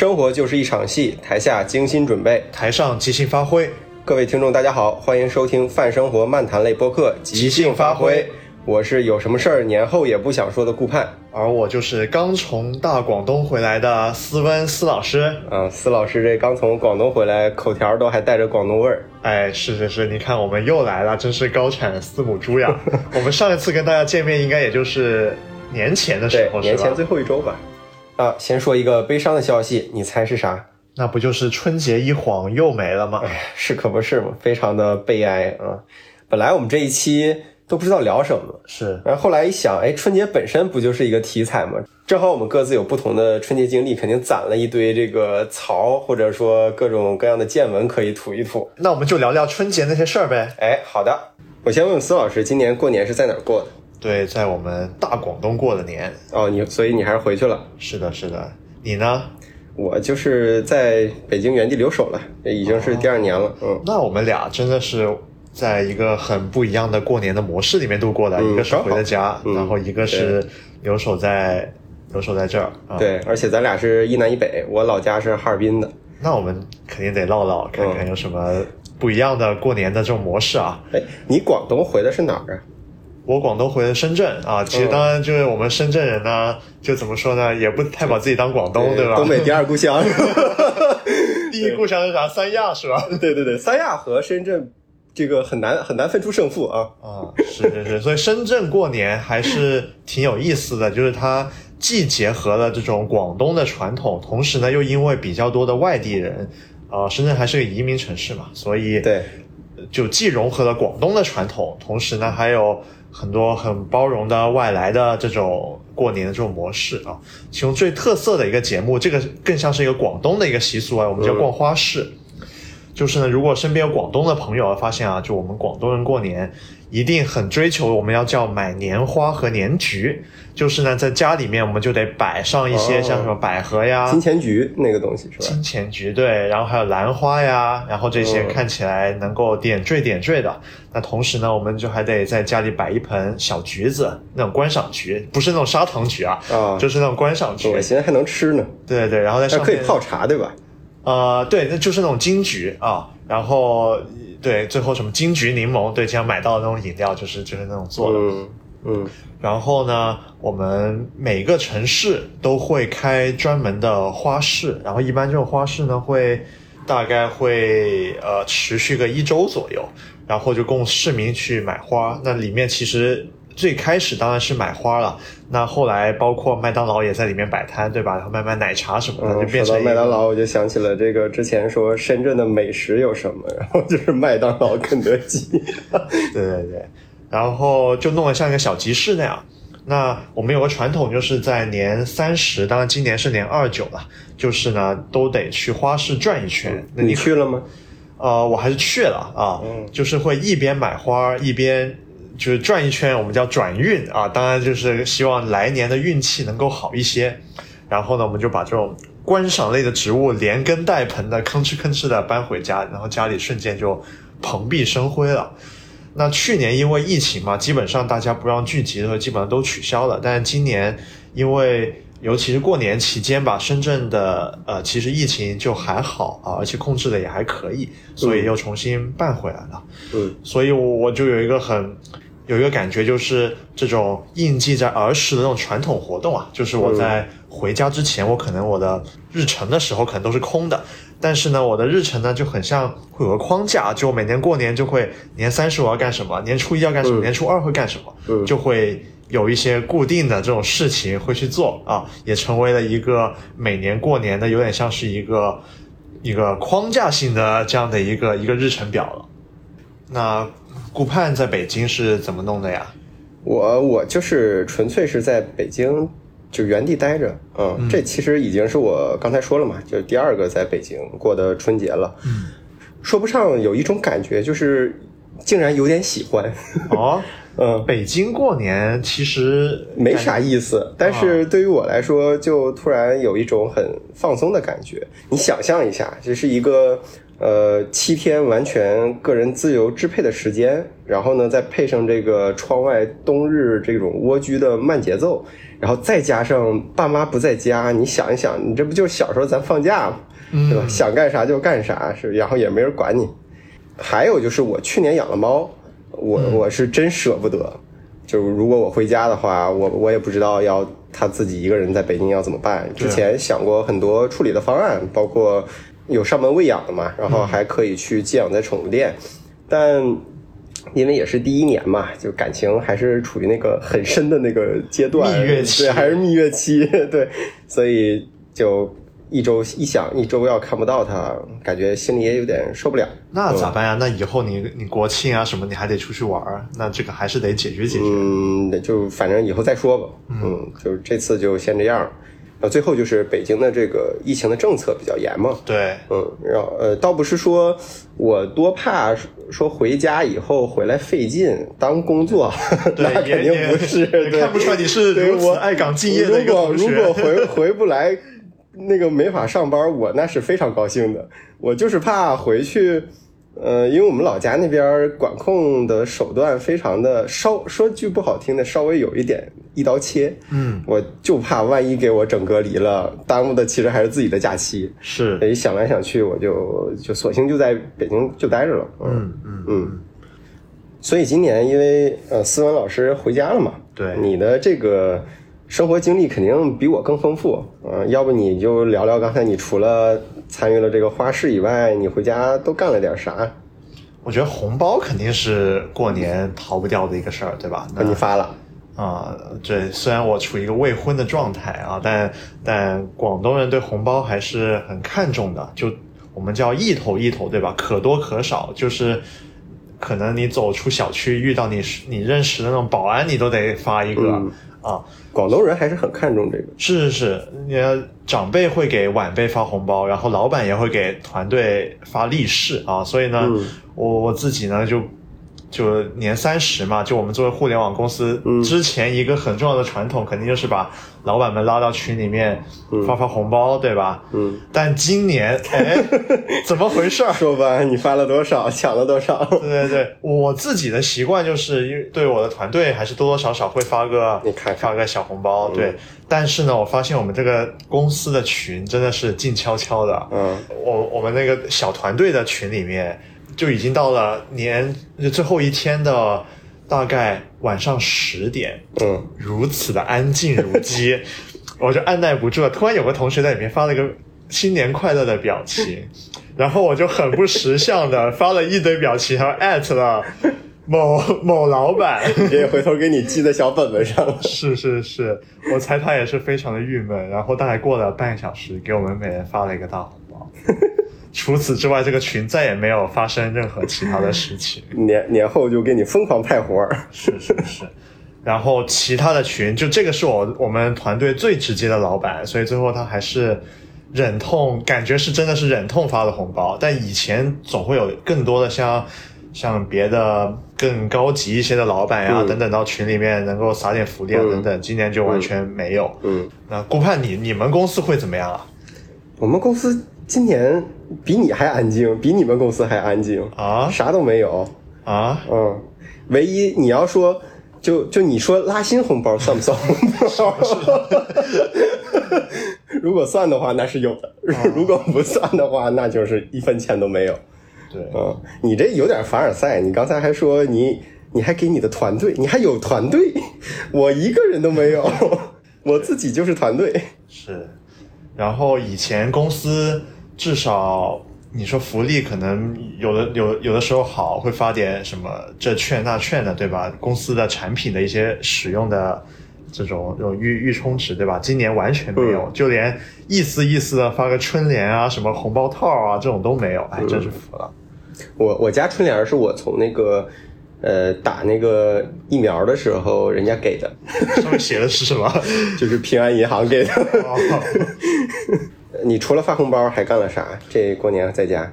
生活就是一场戏，台下精心准备，台上即兴发挥。各位听众，大家好，欢迎收听泛生活漫谈类播客《即兴发挥》。我是有什么事儿年后也不想说的顾盼，而我就是刚从大广东回来的斯温斯老师。嗯，斯老师这刚从广东回来，口条都还带着广东味儿。哎，是是是，你看我们又来了，真是高产四母猪呀！我们上一次跟大家见面，应该也就是年前的时候，年前最后一周吧。啊，先说一个悲伤的消息，你猜是啥？那不就是春节一晃又没了吗？哎，是可不是嘛，非常的悲哀啊！本来我们这一期都不知道聊什么，是，然后后来一想，哎，春节本身不就是一个题材吗？正好我们各自有不同的春节经历，肯定攒了一堆这个槽，或者说各种各样的见闻可以吐一吐。那我们就聊聊春节那些事儿呗。哎，好的，我先问问孙老师，今年过年是在哪儿过的？对，在我们大广东过的年。哦，你所以你还是回去了？是的，是的。你呢？我就是在北京原地留守了，已经是第二年了。嗯，那我们俩真的是在一个很不一样的过年的模式里面度过的。一个是回了家，然后一个是留守在留守在这儿。对，而且咱俩是一南一北，我老家是哈尔滨的。那我们肯定得唠唠，看看有什么不一样的过年的这种模式啊。哎，你广东回的是哪儿啊？我广东回的深圳啊，其实当然就是我们深圳人呢，就怎么说呢，也不太把自己当广东，对吧？东北第二故乡，第一故乡是啥？三亚是吧？对对对，三亚和深圳这个很难很难分出胜负啊啊！是是是，所以深圳过年还是挺有意思的，就是它既结合了这种广东的传统，同时呢又因为比较多的外地人，啊，深圳还是个移民城市嘛，所以对，就既融合了广东的传统，同时呢还有。很多很包容的外来的这种过年的这种模式啊，其中最特色的一个节目，这个更像是一个广东的一个习俗啊，我们叫逛花市。就是呢，如果身边有广东的朋友啊发现啊，就我们广东人过年一定很追求，我们要叫买年花和年桔。就是呢，在家里面我们就得摆上一些像什么百合呀、金钱菊那个东西是吧？金钱菊对，然后还有兰花呀，然后这些看起来能够点缀点缀的。那同时呢，我们就还得在家里摆一盆小橘子，那种观赏菊，不是那种砂糖橘啊，啊，就是那种观赏菊。现在还能吃呢。对对，然后在上面可以泡茶，对吧？呃，对，那就是那种金桔啊，然后对，最后什么金桔柠檬，对，经常买到的那种饮料，就是就是那种做的，嗯嗯。然后呢，我们每个城市都会开专门的花市，然后一般这种花市呢，会大概会呃持续个一周左右，然后就供市民去买花。那里面其实。最开始当然是买花了，那后来包括麦当劳也在里面摆摊，对吧？然后卖卖奶茶什么的，就变成麦当劳，我就想起了这个之前说深圳的美食有什么，然 后就是麦当劳、肯德基，对对对，然后就弄得像一个小集市那样。那我们有个传统，就是在年三十，当然今年是年二九了，就是呢都得去花市转一圈。那你去了吗？呃，我还是去了啊，就是会一边买花一边。就是转一圈，我们叫转运啊，当然就是希望来年的运气能够好一些。然后呢，我们就把这种观赏类的植物连根带盆的吭哧吭哧的搬回家，然后家里瞬间就蓬荜生辉了。那去年因为疫情嘛，基本上大家不让聚集的时候，基本上都取消了。但是今年因为尤其是过年期间吧，深圳的呃其实疫情就还好啊，而且控制的也还可以，所以又重新办回来了。嗯，所以我就有一个很。有一个感觉，就是这种印记在儿时的那种传统活动啊，就是我在回家之前，我可能我的日程的时候可能都是空的，但是呢，我的日程呢就很像会有个框架，就每年过年就会年三十我要干什么，年初一要干什么，年初二会干什么，就会有一些固定的这种事情会去做啊，也成为了一个每年过年的有点像是一个一个框架性的这样的一个一个日程表了。那。顾盼在北京是怎么弄的呀？我我就是纯粹是在北京就原地待着，嗯，这其实已经是我刚才说了嘛，就是第二个在北京过的春节了。嗯，说不上有一种感觉，就是竟然有点喜欢。哦，嗯，北京过年其实没啥意思，但是对于我来说，就突然有一种很放松的感觉。你想象一下，这是一个。呃，七天完全个人自由支配的时间，然后呢，再配上这个窗外冬日这种蜗居的慢节奏，然后再加上爸妈不在家，你想一想，你这不就是小时候咱放假吗？对吧？想干啥就干啥，是，然后也没人管你。还有就是我去年养了猫，我我是真舍不得。就如果我回家的话，我我也不知道要他自己一个人在北京要怎么办。之前想过很多处理的方案，包括。有上门喂养的嘛，然后还可以去寄养在宠物店，但因为也是第一年嘛，就感情还是处于那个很深的那个阶段，蜜月期，对，还是蜜月期，对，所以就一周一想，一周要看不到它，感觉心里也有点受不了。那咋办呀？那以后你你国庆啊什么，你还得出去玩儿，那这个还是得解决解决。嗯，就反正以后再说吧。嗯，就这次就先这样。呃，最后就是北京的这个疫情的政策比较严嘛。对，嗯，然后呃，倒不是说我多怕说回家以后回来费劲当工作，那肯定不是。看不出来你是如此爱岗敬业的一个同学。如果如果回 回不来，那个没法上班，我那是非常高兴的。我就是怕回去。呃，因为我们老家那边管控的手段非常的稍说句不好听的，稍微有一点一刀切。嗯，我就怕万一给我整隔离了，耽误的其实还是自己的假期。是，所以想来想去，我就就索性就在北京就待着了。嗯嗯嗯。所以今年因为呃思文老师回家了嘛，对，你的这个。生活经历肯定比我更丰富，嗯，要不你就聊聊刚才你除了参与了这个花市以外，你回家都干了点啥？我觉得红包肯定是过年逃不掉的一个事儿，对吧？那你发了啊？对，虽然我处于一个未婚的状态啊，但但广东人对红包还是很看重的，就我们叫一头一头，对吧？可多可少，就是可能你走出小区遇到你你认识的那种保安，你都得发一个。啊，广东人还是很看重这个。是是是，你长辈会给晚辈发红包，然后老板也会给团队发利是啊。所以呢，我我自己呢就。就年三十嘛，就我们作为互联网公司，之前一个很重要的传统，肯定就是把老板们拉到群里面发发红包，对吧？嗯。但今年，哎，怎么回事？说吧，你发了多少，抢了多少？对对对，我自己的习惯就是，因为对我的团队还是多多少少会发个，发个小红包，对。但是呢，我发现我们这个公司的群真的是静悄悄的。嗯。我我们那个小团队的群里面。就已经到了年最后一天的大概晚上十点，嗯，如此的安静如鸡，我就按耐不住了。突然有个同学在里面发了一个新年快乐的表情，然后我就很不识相的发了一堆表情，然后艾特了某某老板，也回头给你记在小本本上了。是是是，我猜他也是非常的郁闷。然后大概过了半个小时，给我们每人发了一个大红包。除此之外，这个群再也没有发生任何其他的事情。年 年后就给你疯狂派活儿，是是是。然后其他的群，就这个是我我们团队最直接的老板，所以最后他还是忍痛，感觉是真的是忍痛发的红包。但以前总会有更多的像像别的更高级一些的老板呀等等到群里面能够撒点福利啊等等，今年就完全没有。嗯，那顾盼你你们公司会怎么样啊？我们公司。今年比你还安静，比你们公司还安静啊！啥都没有啊！嗯，唯一你要说，就就你说拉新红包算不算红包？如果算的话，那是有的；如果不算的话，那就是一分钱都没有。对，嗯，你这有点凡尔赛。你刚才还说你你还给你的团队，你还有团队，我一个人都没有，我自己就是团队。是，然后以前公司。至少你说福利可能有的有有的时候好，会发点什么这券那券的，对吧？公司的产品的一些使用的这种这种预预充值，对吧？今年完全没有，就连意思意思的发个春联啊，什么红包套啊，这种都没有，哎，真是服了。我我家春联是我从那个呃打那个疫苗的时候人家给的，上面写的是什么？就是平安银行给的。你除了发红包还干了啥？这过年在家，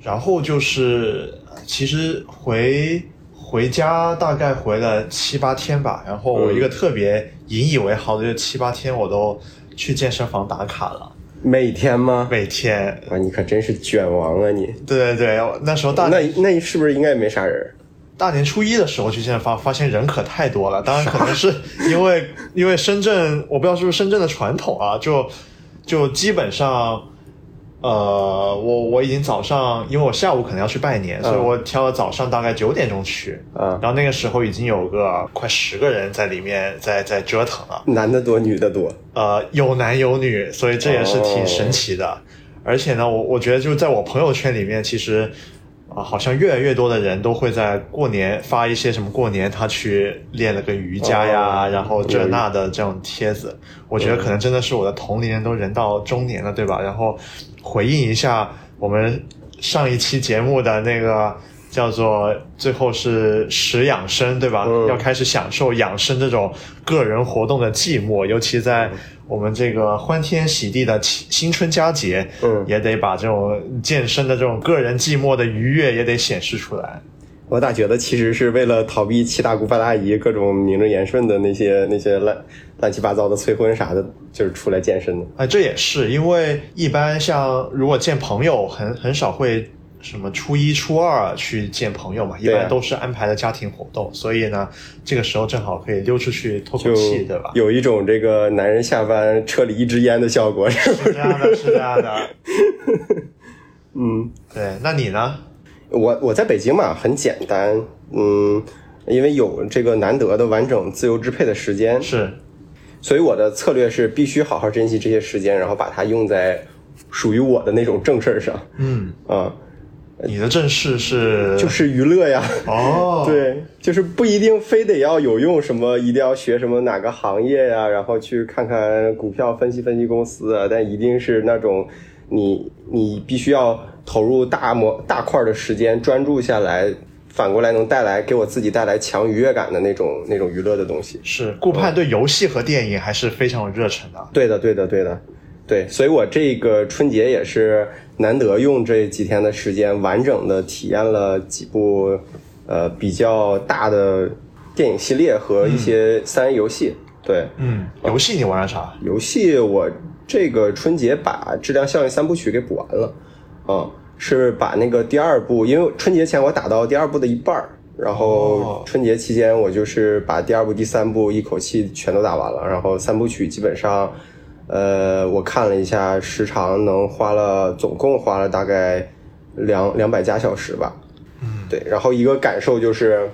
然后就是其实回回家大概回了七八天吧。然后我一个特别引以为豪的，就七八天我都去健身房打卡了。每天吗？每天。啊，你可真是卷王啊你！对对对，那时候大那那是不是应该也没啥人？大年初一的时候去健身房，发现人可太多了。当然可能是因为因为深圳，我不知道是不是深圳的传统啊，就就基本上，呃，我我已经早上，因为我下午可能要去拜年，所以我挑了早上大概九点钟去。嗯然后那个时候已经有个快十个人在里面在在折腾了。男的多，女的多。呃，有男有女，所以这也是挺神奇的。而且呢，我我觉得就在我朋友圈里面，其实啊、好像越来越多的人都会在过年发一些什么过年他去练了个瑜伽呀，哦然后这那的这种帖子。我觉得可能真的是我的同龄人都人到中年了，对吧？然后回应一下我们上一期节目的那个。叫做最后是食养生，对吧？嗯要开始享受养生这种个人活动的寂寞，尤其在我们这个欢天喜地的新新春佳节，嗯也得把这种健身的这种个人寂寞的愉悦也得显示出来。我咋觉得其实是为了逃避七大姑八大姨各种名正言顺的那些那些乱乱七八糟的催婚啥的，就是出来健身的。哎，这也是因为一般像如果见朋友，很很少会什么初一、初二去见朋友嘛，一般都是安排的家庭活动，所以呢，这个时候正好可以溜出去透口气，对吧？有一种这个男人下班车里一支烟的效果？是这样的，是这样的。嗯，对，那你呢？我我在北京嘛，很简单，嗯，因为有这个难得的完整自由支配的时间，是所以我的策略是必须好好珍惜这些时间，然后把它用在属于我的那种正事儿上。嗯，啊、你的正事是就是娱乐呀。哦，，对，就是不一定非得要有用什么，一定要学什么哪个行业呀，然后去看看股票分析分析公司啊，但一定是那种你你必须要投入大模大块的时间专注下来，反过来能带来给我自己带来强愉悦感的那种那种娱乐的东西。是顾盼对游戏和电影还是非常有热忱的。对的，对的，对的，对，所以我这个春节也是难得用这几天的时间，完整的体验了几部呃比较大的电影系列和一些三 A 游戏。对，嗯，游戏你玩了啥？游戏我这个春节把《质量效应三部曲》给补完了，啊、是把那个第二部，因为春节前我打到第二部的一半儿，然后哦春节期间我就是把第二部、第三部一口气全都打完了，然后三部曲基本上，呃，我看了一下时长，能花了总共花了大概两两百加小时吧，嗯，对，然后一个感受就是，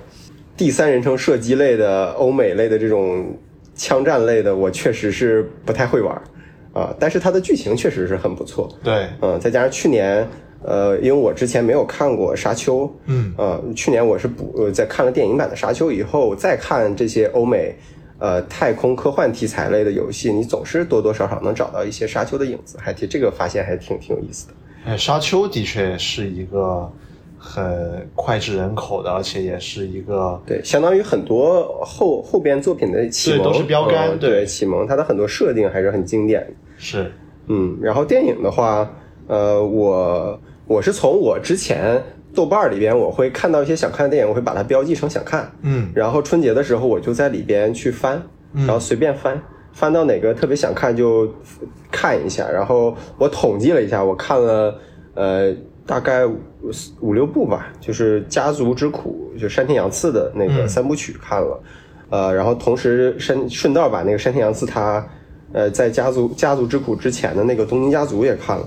第三人称射击类的、欧美类的这种枪战类的，我确实是不太会玩啊，但是它的剧情确实是很不错，对，嗯，再加上去年，呃，因为我之前没有看过《沙丘》，嗯，呃，去年我是补呃在看了电影版的《沙丘》以后，再看这些欧美呃太空科幻题材类的游戏，你总是多多少少能找到一些《沙丘》的影子，还挺这个发现还挺挺有意思的。哎，沙丘的确是一个很脍炙人口的，而且也是一个对，相当于很多后后边作品的启蒙，对都是标杆对嗯对启蒙，它的很多设定还是很经典的。是嗯，然后电影的话，呃，我我是从我之前豆瓣里边，我会看到一些想看的电影，我会把它标记成想看。嗯然后春节的时候，我就在里边去翻，然后随便翻，翻到哪个特别想看就看一下。然后我统计了一下，我看了呃大概五五六部吧，就是《家族之苦》，就山田洋次的那个嗯三部曲看了。呃，然后同时山顺道把那个山田洋次他呃在家族家族之苦之前的那个东京家族也看了。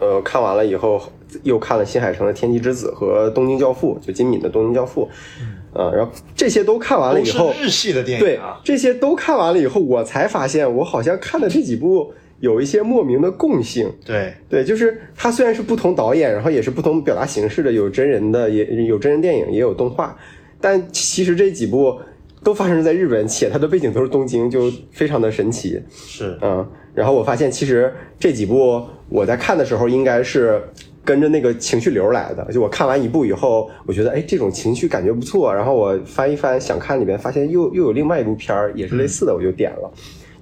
呃，看完了以后，又看了新海诚的《天气之子》和《东京教父》，就金敏的《东京教父》。啊，然后这些都看完了以后，日系的电对影啊，这些都看完了以后，我才发现我好像看的这几部有一些莫名的共性。对，对，就是它虽然是不同导演，然后也是不同表达形式的，有真人的，也有真人电影，也有动画，但其实这几部都发生在日本，且它的背景都是东京，就非常的神奇。是嗯，然后我发现其实这几部我在看的时候应该是跟着那个情绪流来的。就我看完一部以后，我觉得哎这种情绪感觉不错，然后我翻一翻想看里面，发现又又有另外一部片儿也是类似的，我就点了，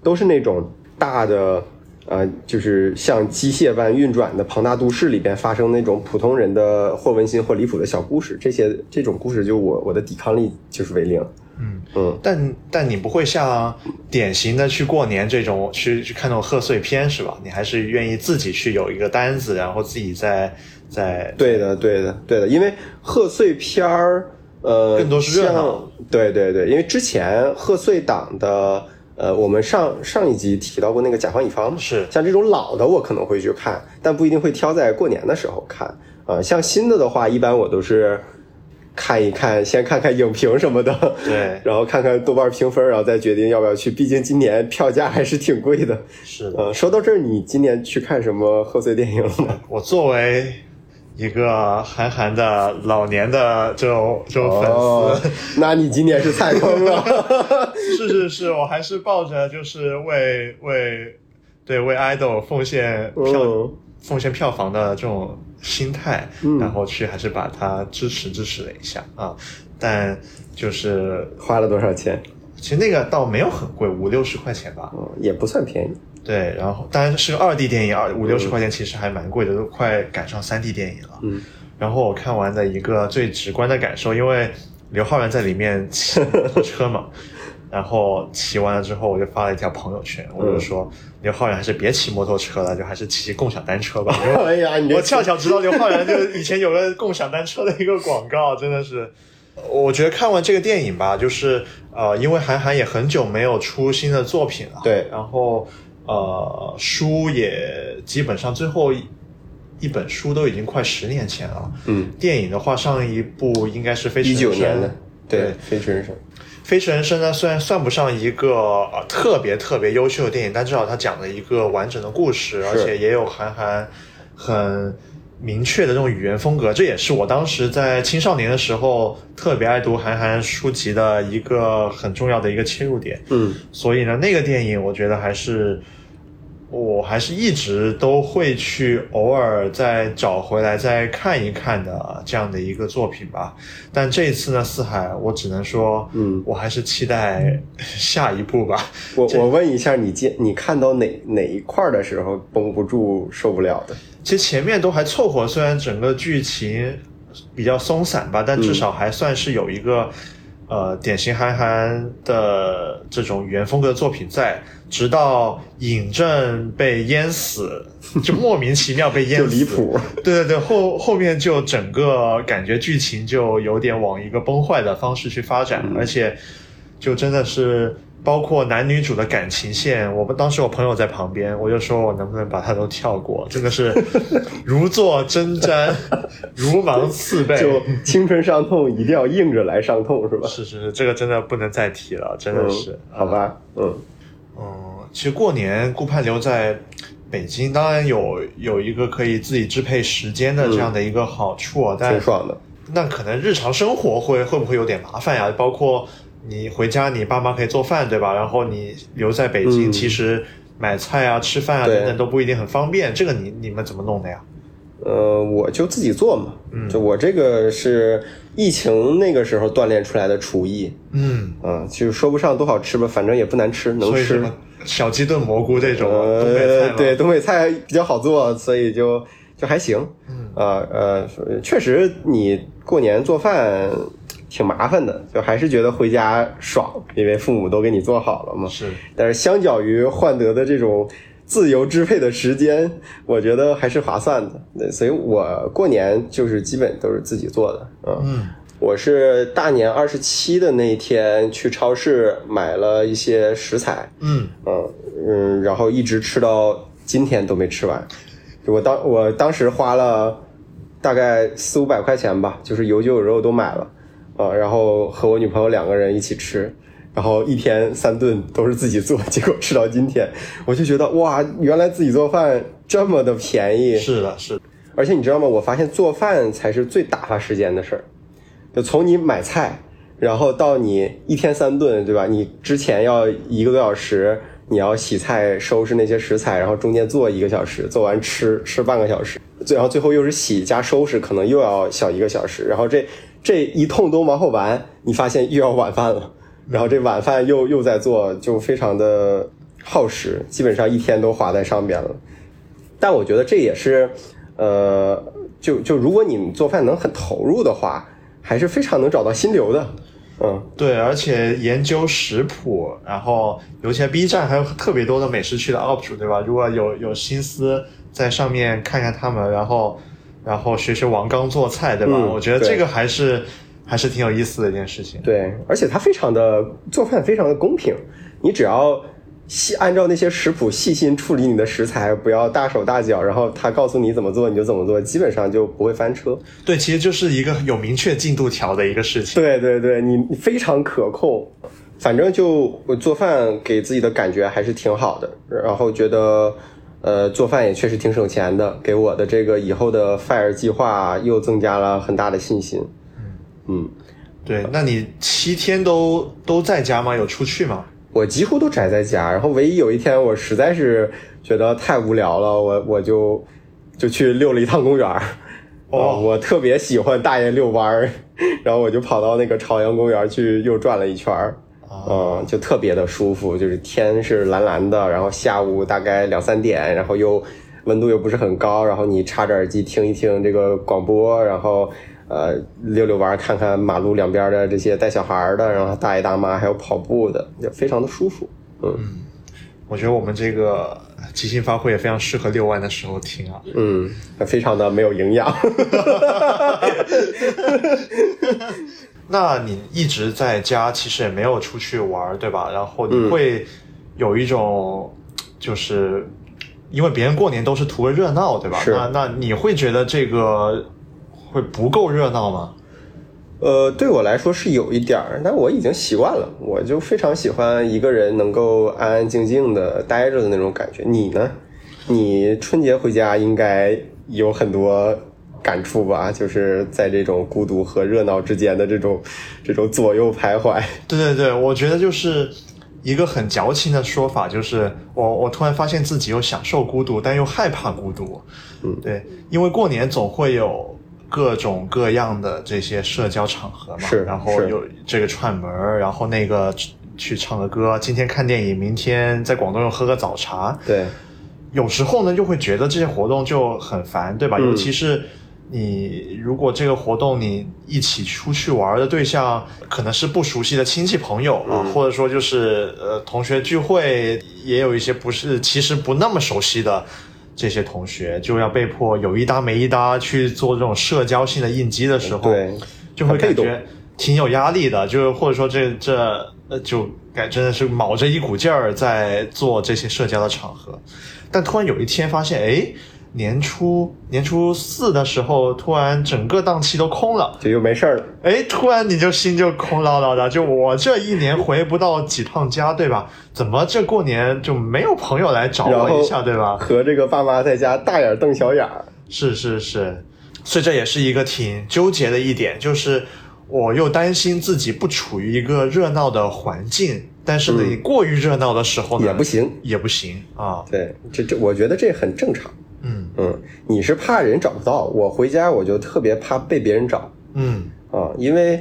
都是那种大的。呃，就是像机械般运转的庞大都市里边发生那种普通人的或温馨或离谱的小故事，这些这种故事就我我的抵抗力就是为零。嗯嗯，但但你不会像典型的去过年这种去去看那种贺岁片是吧？你还是愿意自己去有一个单子，然后自己在在对的，对的，对的，因为贺岁片儿，呃，更多是热闹像。对对对，因为之前贺岁档的，呃，我们上上一集提到过那个甲方乙方嘛，是像这种老的我可能会去看，但不一定会挑在过年的时候看。啊、像新的的话，一般我都是看一看，先看看影评什么的，对 然后看看豆瓣评分，然后再决定要不要去。毕竟今年票价还是挺贵的。是的。嗯、说到这儿，你今年去看什么贺岁电影了吗？我作为一个韩寒的老年的这种这种粉丝，哦，那你今年是踩坑了。是是是，我还是抱着就是为为对为 idol 奉献票、嗯奉献票房的这种心态，嗯然后去还是把它支持支持了一下啊。但就是花了多少钱？其实那个倒没有很贵，五六十块钱吧。嗯，也不算便宜。对，然后当然是个二 D 电影，二五六十块钱其实还蛮贵的，都快赶上三 D 电影了。嗯，然后我看完的一个最直观的感受，因为刘昊然在里面骑 车嘛，然后骑完了之后，我就发了一条朋友圈，我就说、刘昊然还是别骑摩托车了，就还是骑共享单车吧。哎呀，你我恰巧知道刘昊然就以前有个共享单车的一个广告，真的是。我觉得看完这个电影吧，就是呃，因为韩寒也很久没有出新的作品了，对。然后呃，书也基本上最后一一本书都已经快十年前了，嗯，电影的话，上一部应该是《飞驰一人生》九年的，对对，飞驰人生。《飞驰人生》呢，虽然算不上一个呃特别特别优秀的电影，但至少它讲了一个完整的故事，而且也有韩寒很明确的这种语言风格。这也是我当时在青少年的时候特别爱读韩寒书籍的一个很重要的一个切入点。嗯所以呢，那个电影我觉得还是。我还是一直都会去偶尔再找回来再看一看的这样的一个作品吧，但这一次呢，四海我只能说，嗯我还是期待下一部吧。我我问一下，你见你看到哪哪一块的时候绷不住、受不了的？其实前面都还凑合，虽然整个剧情比较松散吧，但至少还算是有一个、呃典型韩寒的这种语言风格的作品在。直到尹正被淹死，就莫名其妙被淹就死，离谱。对对对，后后面就整个感觉剧情就有点往一个崩坏的方式去发展，而且就真的是包括男女主的感情线，我们当时我朋友在旁边，我就说我能不能把它都跳过，真的是 如坐针毡，如芒刺背。就青春伤痛一定要硬着来伤痛，是吧？是是是，这个真的不能再提了，真的是。嗯、好吧，嗯嗯，其实过年顾盼留在北京，当然有有一个可以自己支配时间的这样的一个好处啊，但挺爽的。那可能日常生活会会不会有点麻烦呀？包括你回家，你爸妈可以做饭，对吧？然后你留在北京，嗯其实买菜啊、吃饭啊等等都不一定很方便。这个你你们怎么弄的呀？呃，我就自己做嘛，嗯就我这个是疫情那个时候锻炼出来的厨艺，嗯，嗯，就说不上多好吃吧，反正也不难吃，能吃。小鸡炖蘑菇这种东北菜呃，对，东北菜比较好做，所以就就还行。嗯啊呃，确实你过年做饭挺麻烦的，就还是觉得回家爽，因为父母都给你做好了嘛。是但是相较于换得的这种自由支配的时间，我觉得还是划算的。对，所以我过年就是基本都是自己做的。嗯，嗯我是大年二十七的那一天去超市买了一些食材，嗯嗯嗯，然后一直吃到今天都没吃完。我当我当时花了大概四五百块钱吧，就是有酒有肉都买了啊，然后和我女朋友两个人一起吃，然后一天三顿都是自己做，结果吃到今天，我就觉得哇，原来自己做饭这么的便宜，是的，是的，而且你知道吗？我发现做饭才是最打发时间的事儿。就从你买菜，然后到你一天三顿，对吧？你之前要一个多小时，你要洗菜、收拾那些食材，然后中间做一个小时，做完吃吃半个小时，最然后最后又是洗加收拾，可能又要小一个小时。然后这这一通都忙活完，你发现又要晚饭了，然后这晚饭又又在做，就非常的耗时，基本上一天都花在上边了。但我觉得这也是，呃，就就如果你做饭能很投入的话，还是非常能找到心流的。嗯，对，而且研究食谱，然后尤其在 B 站还有特别多的美食区的 UP 主，对吧？如果有有心思在上面看看他们，然后然后学学王刚做菜，对吧？嗯我觉得这个还是还是挺有意思的一件事情。对，而且他非常的做饭非常的公平，你只要细按照那些食谱细心处理你的食材，不要大手大脚，然后他告诉你怎么做你就怎么做，基本上就不会翻车。对，其实就是一个有明确进度条的一个事情。对对对，你你非常可控。反正就我做饭给自己的感觉还是挺好的，然后觉得呃做饭也确实挺省钱的，给我的这个以后的 FIRE 计划又增加了很大的信心。嗯，对，那你七天都都在家吗？有出去吗？我几乎都宅在家，然后唯一有一天我实在是觉得太无聊了，我我就就去溜了一趟公园儿。哦啊我特别喜欢大爷遛弯儿，然后我就跑到那个朝阳公园去又转了一圈儿。嗯，就特别的舒服，就是天是蓝蓝的，然后下午大概两三点，然后又温度又不是很高，然后你插着耳机听一听这个广播，然后呃溜溜弯儿，看看马路两边的这些带小孩的，然后大爷大妈还有跑步的，也非常的舒服。嗯我觉得我们这个即兴发挥也非常适合遛弯的时候听啊。嗯，非常的没有营养。那你一直在家，其实也没有出去玩，对吧？然后你会有一种，就是因为别人过年都是图个热闹，对吧？是那那你会觉得这个会不够热闹吗？呃，对我来说是有一点儿，但我已经习惯了，我就非常喜欢一个人能够安安静静的待着的那种感觉。你呢？你春节回家应该有很多感触吧？就是在这种孤独和热闹之间的这种 这种左右徘徊。对对对，我觉得就是一个很矫情的说法，就是我我突然发现自己又享受孤独，但又害怕孤独。嗯，对，因为过年总会有各种各样的这些社交场合嘛，是然后是。有这个串门儿，然后那个去去唱个歌，今天看电影，明天在广东又喝个早茶。对，有时候呢，就会觉得这些活动就很烦，对吧？嗯。尤其是你如果这个活动你一起出去玩的对象可能是不熟悉的亲戚朋友啊，嗯。或者说就是呃同学聚会，也有一些不是其实不那么熟悉的这些同学，就要被迫有一搭没一搭去做这种社交性的应激的时候，对，就会感觉挺有压力的，就是或者说这这呃就感真的是卯着一股劲儿在做这些社交的场合，但突然有一天发现，哎，年初年初四的时候，突然整个档期都空了，就又没事儿了。哎，突然你就心就空落落的，就我这一年回不到几趟家，对吧？怎么这过年就没有朋友来找我一下，对吧？和这个爸妈在家大眼瞪小眼儿。是是是，所以这也是一个挺纠结的一点，就是我又担心自己不处于一个热闹的环境，但是呢，嗯你过于热闹的时候呢，也不行，也不行啊。对，这这，我觉得这很正常。嗯嗯，你是怕人找不到，我回家我就特别怕被别人找嗯，啊，因为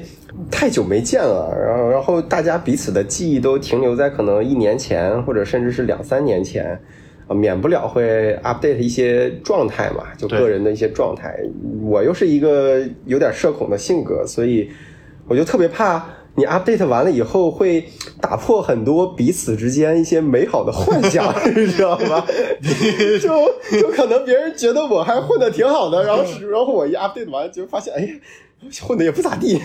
太久没见了，然后然后大家彼此的记忆都停留在可能一年前，或者甚至是两三年前，啊，免不了会 update 一些状态嘛，就个人的一些状态。我又是一个有点社恐的性格，所以我就特别怕。你 update 完了以后会打破很多彼此之间一些美好的幻想，你知道吗？就就可能别人觉得我还混的挺好的，然后然后我一 update 完就发现，哎，混的也不咋地。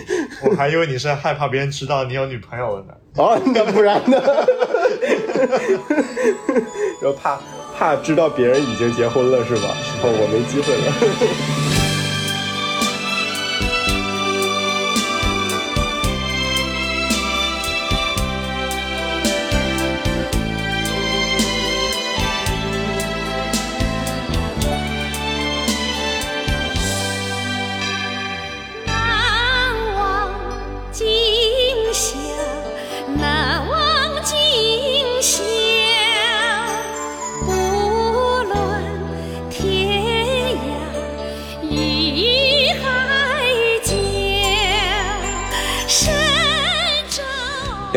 我还以为你是害怕别人知道你有女朋友了呢。哦，那不然呢？然后怕怕知道别人已经结婚了是吧？哦，我没机会了。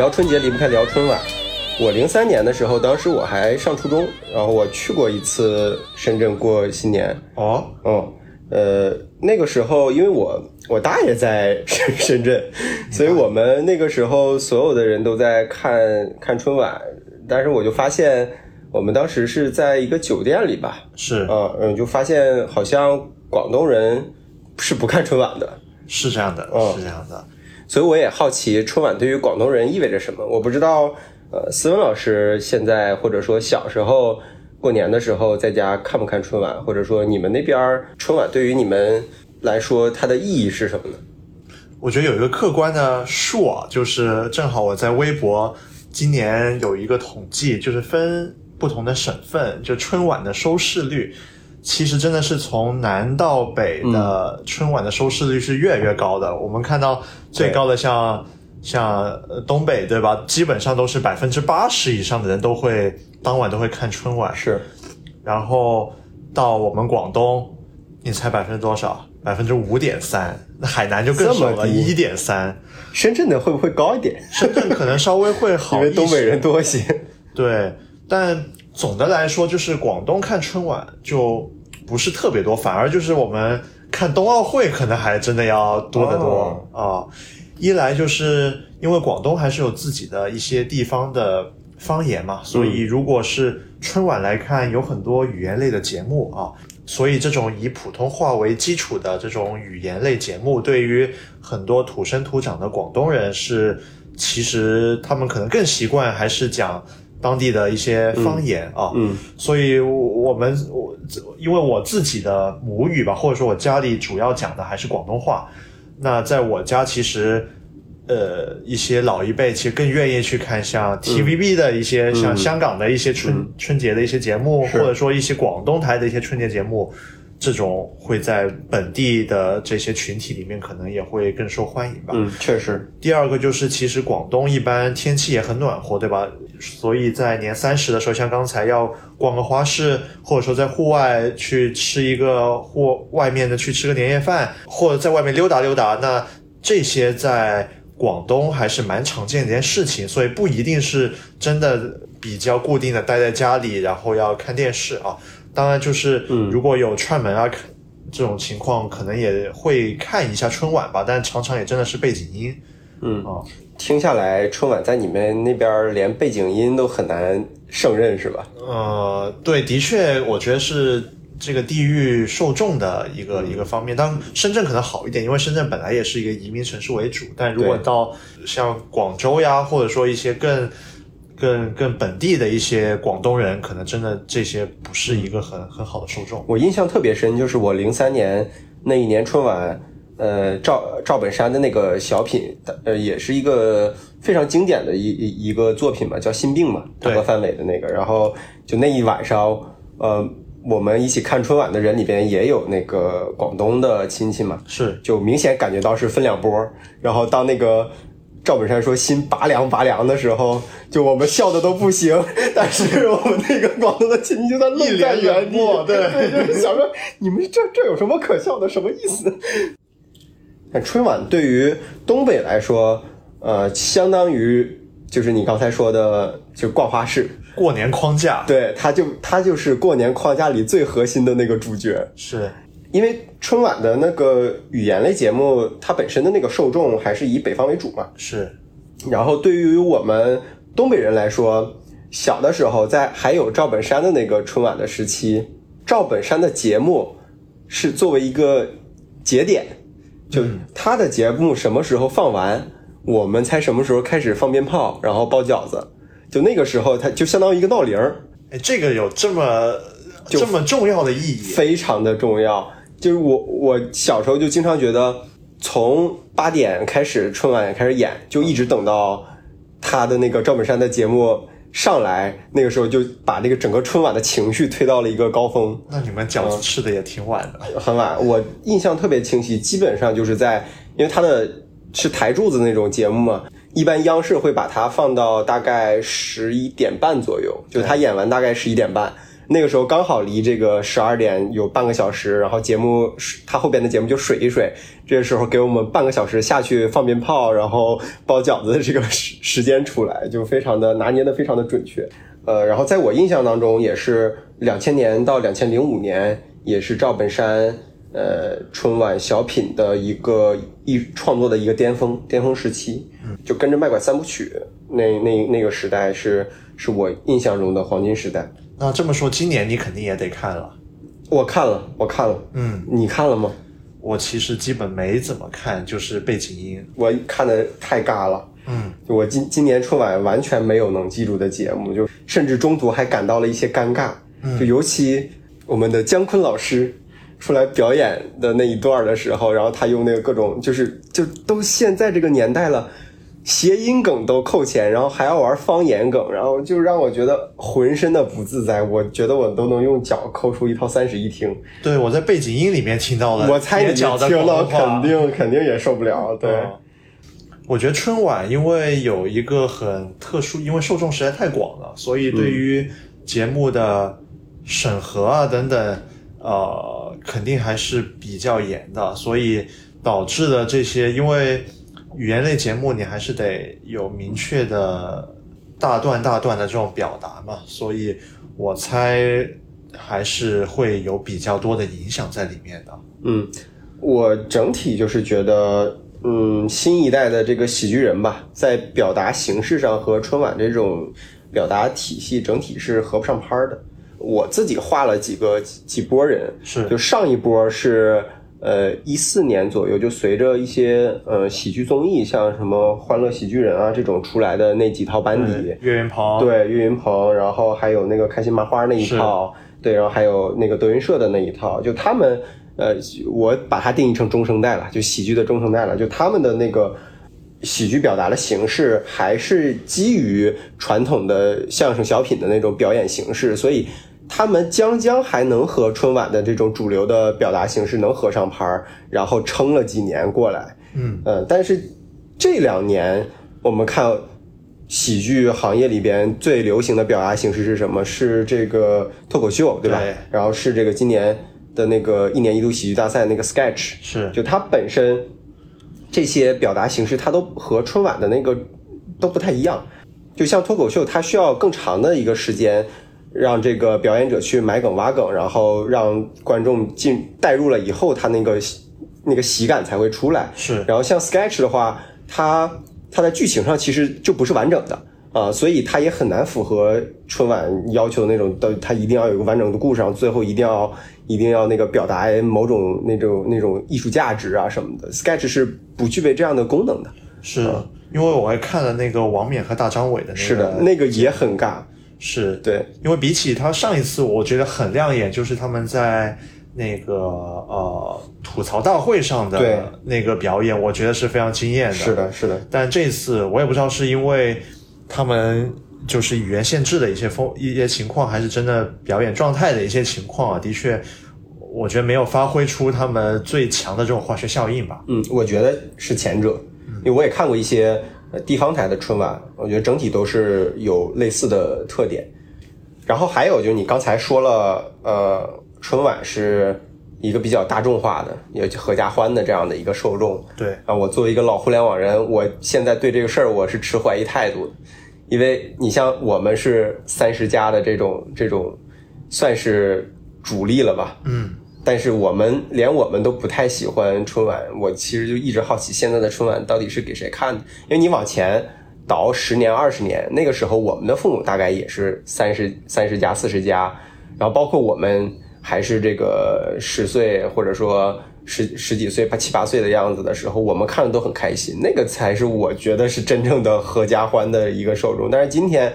聊春节离不开聊春晚。我零三年的时候，当时我还上初中，然后我去过一次深圳过新年。哦，嗯，呃，那个时候因为我 我大爷在深深圳，所以我们那个时候所有的人都在看看春晚，但是我就发现我们当时是在一个酒店里吧，是嗯嗯，就发现好像广东人是不看春晚的，是这样的，嗯是这样的。所以我也好奇春晚对于广东人意味着什么。我不知道，呃，思文老师现在或者说小时候过年的时候在家看不看春晚，或者说你们那边春晚对于你们来说它的意义是什么呢？我觉得有一个客观的数啊，就是正好我在微博今年有一个统计，就是分不同的省份，就春晚的收视率，其实真的是从南到北的春晚的收视率是越来越高的。我们看到最高的像像呃东北对吧，基本上都是百分之八十以上的人都会当晚都会看春晚，是然后到我们广东，你猜百分之多少？百分之五点三，那海南就更这少了，一点三。深圳的会不会高一点？深圳可能稍微会好 因，为东北人多一些。对，但总的来说，就是广东看春晚就不是特别多，反而就是我们看冬奥会可能还真的要多得多啊、一来就是因为广东还是有自己的一些地方的方言嘛，所以如果是春晚来看，有很多语言类的节目啊。所以，这种以普通话为基础的这种语言类节目，对于很多土生土长的广东人是，其实他们可能更习惯还是讲当地的一些方言啊。嗯所以我我们我因为我自己的母语吧，或者说我家里主要讲的还是广东话。那在我家其实，呃，一些老一辈其实更愿意去看像 TVB 的一些、像香港的一些春、春节的一些节目，或者说一些广东台的一些春节节目。这种会在本地的这些群体里面，可能也会更受欢迎吧。嗯，确实，第二个就是，其实广东一般天气也很暖和，对吧？所以在年三十的时候，像刚才要逛个花市，或者说在户外去吃一个或外面的去吃个年夜饭，或者在外面溜达溜达，那这些在广东还是蛮常见的一件事情，所以不一定是真的比较固定的待在家里，然后要看电视啊。当然，就是如果有串门啊，看这种情况，可能也会看一下春晚吧，但常常也真的是背景音。嗯啊，听下来春晚在你们那边连背景音都很难胜任，是吧？呃，对，的确，我觉得是这个地域受众的一个、一个方面。当然，深圳可能好一点，因为深圳本来也是一个移民城市为主。但如果到像广州呀，或者说一些更更更本地的一些广东人，可能真的这些不是一个很、很好的受众。我印象特别深，就是我零三年那一年春晚，呃，赵赵本山的那个小品，呃，也是一个非常经典的一一一个作品嘛，叫《心病》嘛，对大哥范伟的那个。然后就那一晚上，呃，我们一起看春晚的人里边也有那个广东的亲戚嘛，是就明显感觉到是分两波。然后当那个赵本山说心拔凉拔凉的时候，就我们笑的都不行，但是我们那个广东的亲戚就在愣在原地，冷漠对 就是想说你们这这有什么可笑的？什么意思？但春晚对于东北来说，呃，相当于就是你刚才说的，就逛花市，过年框架，对，他就他就是过年框架里最核心的那个主角。是因为春晚的那个语言类节目，它本身的那个受众还是以北方为主嘛。是然后对于我们东北人来说，小的时候在还有赵本山的那个春晚的时期，赵本山的节目是作为一个节点，就他的节目什么时候放完，我们才什么时候开始放鞭炮，然后包饺子。就那个时候，它就相当于一个闹铃儿，哎，这个有这么这么重要的意义？非常的重要。就是我我小时候就经常觉得，从八点开始春晚开始演，就一直等到他的那个赵本山的节目上来，那个时候就把那个整个春晚的情绪推到了一个高峰。那你们饺子吃的也挺晚的。很晚，我印象特别清晰，基本上就是在，因为他的是台柱子那种节目嘛，一般央视会把它放到大概十一点半左右，就他演完大概十一点半，那个时候刚好离这个十二点有半个小时，然后节目他后边的节目就水一水，这个时候给我们半个小时下去放鞭炮，然后包饺子的这个时时间出来，就非常的拿捏的非常的准确。呃，然后在我印象当中，也是两千年到两千零五年，也是赵本山呃春晚小品的一个一创作的一个巅峰巅峰时期，就跟着卖拐三部曲那那那个时代是是我印象中的黄金时代。那这么说，今年你肯定也得看了。我看了，我看了，嗯，你看了吗？我其实基本没怎么看，就是背景音。我看的太尬了。嗯，我今今年春晚完全没有能记住的节目，就甚至中途还感到了一些尴尬。嗯就尤其我们的姜昆老师出来表演的那一段的时候，然后他用那个各种就是就都现在这个年代了，谐音梗都扣钱，然后还要玩方言梗，然后就让我觉得浑身的不自在。我觉得我都能用脚抠出一套三室一厅。对，我在背景音里面听到了我猜你听了肯定肯定也受不了。对。嗯我觉得春晚因为有一个很特殊，因为受众实在太广了，所以对于节目的审核啊等等，呃，肯定还是比较严的，所以导致的这些，因为语言类节目你还是得有明确的大段大段的这种表达嘛，所以我猜还是会有比较多的影响在里面的。嗯，我整体就是觉得，嗯，新一代的这个喜剧人吧，在表达形式上和春晚这种表达体系整体是合不上拍儿的。我自己画了几个几几波人，是就上一波是呃一四年左右，就随着一些呃喜剧综艺，像什么《欢乐喜剧人》啊这种出来的那几套班底，岳云鹏，对，岳云鹏，然后还有那个开心麻花那一套，对，然后还有那个德云社的那一套，就他们，呃，我把它定义成中生代了，就喜剧的中生代了，就他们的那个喜剧表达的形式还是基于传统的相声小品的那种表演形式，所以他们将将还能和春晚的这种主流的表达形式能合上拍儿，然后撑了几年过来，嗯呃，但是这两年我们看喜剧行业里边最流行的表达形式是什么？是这个脱口秀，对吧？对然后是这个今年的那个一年一度喜剧大赛那个 sketch，是就它本身这些表达形式，它都和春晚的那个都不太一样。就像脱口秀，它需要更长的一个时间，让这个表演者去埋梗挖梗，然后让观众进带入了以后，他那个那个喜感才会出来。是然后像 sketch 的话，它它在剧情上其实就不是完整的啊、所以它也很难符合春晚要求的那种的，它一定要有一个完整的故事，然后最后一定要一定要那个表达某种那种那种艺术价值啊什么的。sketch 是不具备这样的功能的。是因为我还看了那个王冕和大张伟的那个，是的，那个也很尬。是。对，因为比起他上一次，我觉得很亮眼，就是他们在那个呃吐槽大会上的那个表演，我觉得是非常惊艳的。是的，是的，但这次我也不知道是因为他们就是语言限制的一些风一些情况，还是真的表演状态的一些情况啊，的确，我觉得没有发挥出他们最强的这种化学效应吧。嗯，我觉得是前者，因为我也看过一些呃地方台的春晚，我觉得整体都是有类似的特点。然后还有就是你刚才说了，呃，春晚是一个比较大众化的，也合家欢的这样的一个受众。对，啊，我作为一个老互联网人，我现在对这个事儿我是持怀疑态度的，因为你像我们是三十加的这种这种，算是主力了吧？嗯，但是我们连我们都不太喜欢春晚，我其实就一直好奇现在的春晚到底是给谁看的？因为你往前倒十年、二十年，那个时候我们的父母大概也是三十三十加、四十加，然后包括我们还是这个十岁或者说十十几岁、八七八岁的样子的时候，我们看的都很开心，那个才是我觉得是真正的合家欢的一个受众。但是今天。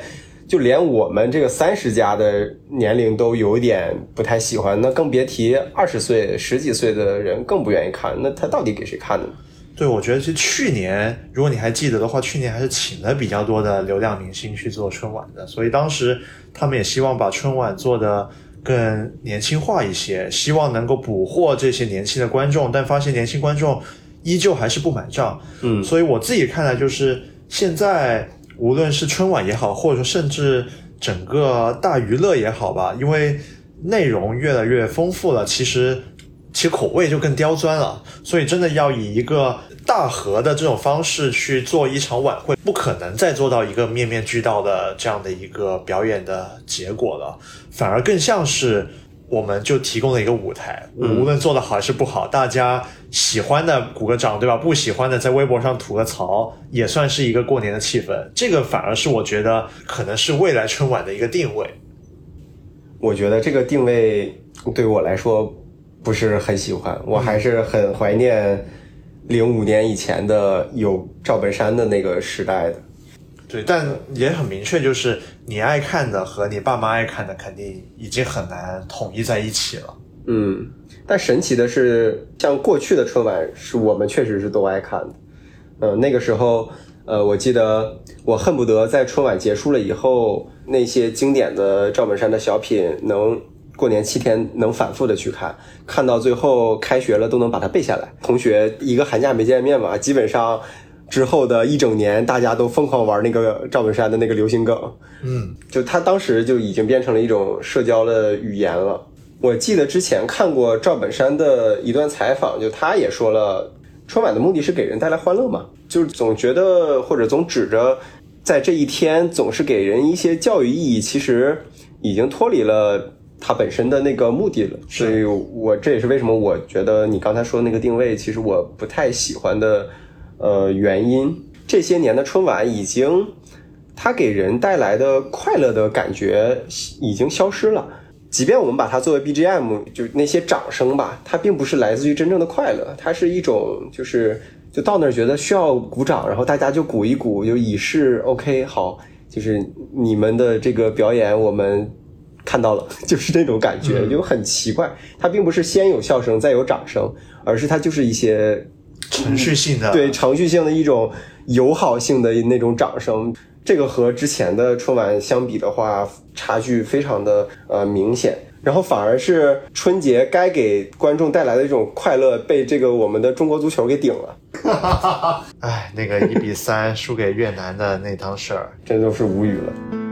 就连我们这个三十加的年龄都有一点不太喜欢，那更别提二十岁、十几岁的人更不愿意看。那他到底给谁看呢？对，我觉得是去年，如果你还记得的话，去年还是请了比较多的流量明星去做春晚的，所以当时他们也希望把春晚做的更年轻化一些，希望能够捕获这些年轻的观众，但发现年轻观众依旧还是不买账。嗯所以我自己看来就是现在无论是春晚也好，或者说甚至整个大娱乐也好吧，因为内容越来越丰富了，其实其口味就更刁钻了，所以真的要以一个大合的这种方式去做一场晚会，不可能再做到一个面面俱到的这样的一个表演的结果了，反而更像是我们就提供了一个舞台，嗯无论做的好还是不好，大家喜欢的鼓个掌，对吧？不喜欢的在微博上吐个槽，也算是一个过年的气氛。这个反而是我觉得可能是未来春晚的一个定位。我觉得这个定位对我来说不是很喜欢，我还是很怀念零五年以前的有赵本山的那个时代的。对，但也很明确，就是你爱看的和你爸妈爱看的，肯定已经很难统一在一起了。嗯，但神奇的是，像过去的春晚，是我们确实是都爱看的。嗯、那个时候，呃，我记得我恨不得在春晚结束了以后，那些经典的赵本山的小品，能过年七天能反复的去看，看到最后开学了都能把它背下来。同学一个寒假没见面嘛，基本上之后的一整年，大家都疯狂玩那个赵本山的那个流行梗。嗯，就他当时就已经变成了一种社交的语言了。我记得之前看过赵本山的一段采访，就他也说了，春晚的目的是给人带来欢乐嘛，就是总觉得或者总指着在这一天总是给人一些教育意义，其实已经脱离了它本身的那个目的了。所以我这也是为什么我觉得你刚才说的那个定位，其实我不太喜欢的呃原因。这些年的春晚已经它给人带来的快乐的感觉已经消失了。即便我们把它作为 BGM，就那些掌声吧，它并不是来自于真正的快乐，它是一种就是就到那儿觉得需要鼓掌，然后大家就鼓一鼓，就以示 OK 好，就是你们的这个表演我们看到了，就是那种感觉，就很奇怪。它并不是先有笑声再有掌声，而是它就是一些程序性的对程序性的一种友好性的那种掌声，这个和之前的春晚相比的话，差距非常的呃明显。然后反而是春节该给观众带来的这种快乐，被这个我们的中国足球给顶了，哎，那个一比三输给越南的那档事儿，真都是无语了。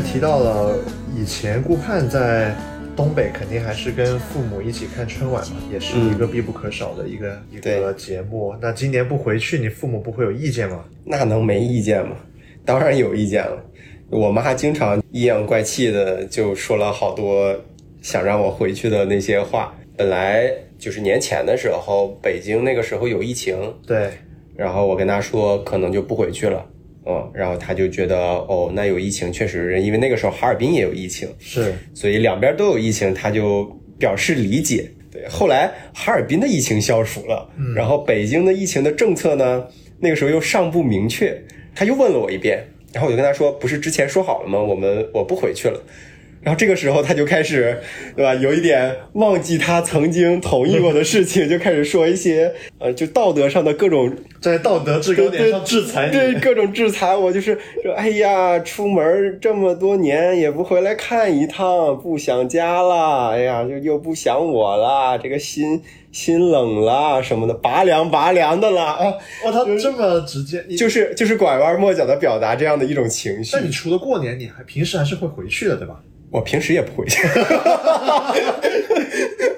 才提到了以前顾盼在东北肯定还是跟父母一起看春晚嘛，也是一个必不可少的一个、一个节目。那今年不回去，你父母不会有意见吗？那能没意见吗？当然有意见了。我妈经常阴阳怪气的就说了好多想让我回去的那些话。本来就是年前的时候，北京那个时候有疫情，对，然后我跟她说可能就不回去了，嗯，然后他就觉得哦，那有疫情确实，因为那个时候哈尔滨也有疫情，是所以两边都有疫情，他就表示理解。对，后来哈尔滨的疫情消除了，然后北京的疫情的政策呢，那个时候又尚不明确，他又问了我一遍，然后我就跟他说，不是之前说好了吗？我们我不回去了。然后这个时候他就开始，对吧？有一点忘记他曾经同意过的事情，就开始说一些呃，就道德上的各种在道德制高点上制裁你。对各种制裁我，就是说，哎呀，出门这么多年也不回来看一趟，不想家了，哎呀，就又不想我了，这个心心冷了什么的，拔凉拔凉的了啊，哇，他这么直接，就是就是拐弯抹角的表达这样的一种情绪那。你除了过年，你还平时还是会回去的，对吧？我平时也不回去，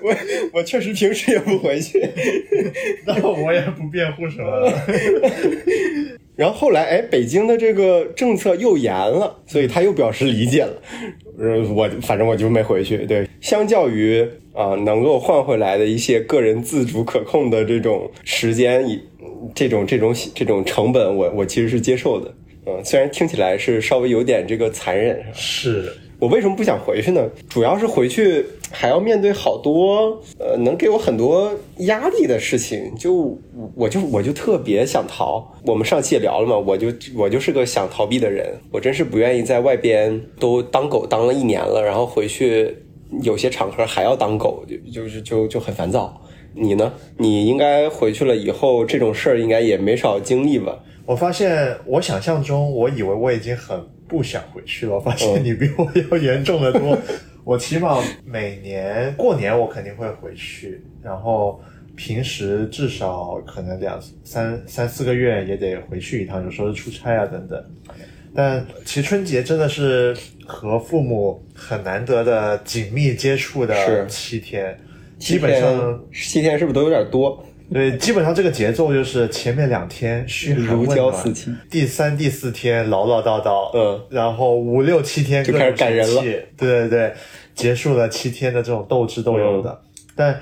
我我确实平时也不回去。那我也不辩护什么了。然后后来，哎，北京的这个政策又严了，所以他又表示理解了。呃，我反正我就没回去。对，相较于啊、能够换回来的一些个人自主可控的这种时间，以这种这种这种成本，我我其实是接受的。嗯，虽然听起来是稍微有点这个残忍，是，我为什么不想回去呢？主要是回去还要面对好多呃能给我很多压力的事情，就我就我就特别想逃。我们上期也聊了嘛，我就我就是个想逃避的人，我真是不愿意在外边都当狗当了一年了，然后回去有些场合还要当狗，就就是就就很烦躁。你呢？你应该回去了以后，这种事儿应该也没少经历吧？我发现我想象中，我以为我已经很不想回去了，我 发现嗯你比我要严重的多。我起码每年过年我肯定会回去，然后平时至少可能两三三四个月也得回去一趟，有时候是出差啊等等。但其实春节真的是和父母很难得的紧密接触的是七天，基本上七天是不是都有点多？对，基本上这个节奏就是前面两天嘘寒如问暖第三、第四天唠唠叨叨，嗯。然后五六七天就开始感人了。对对对，结束了七天的这种斗智斗勇的。嗯。但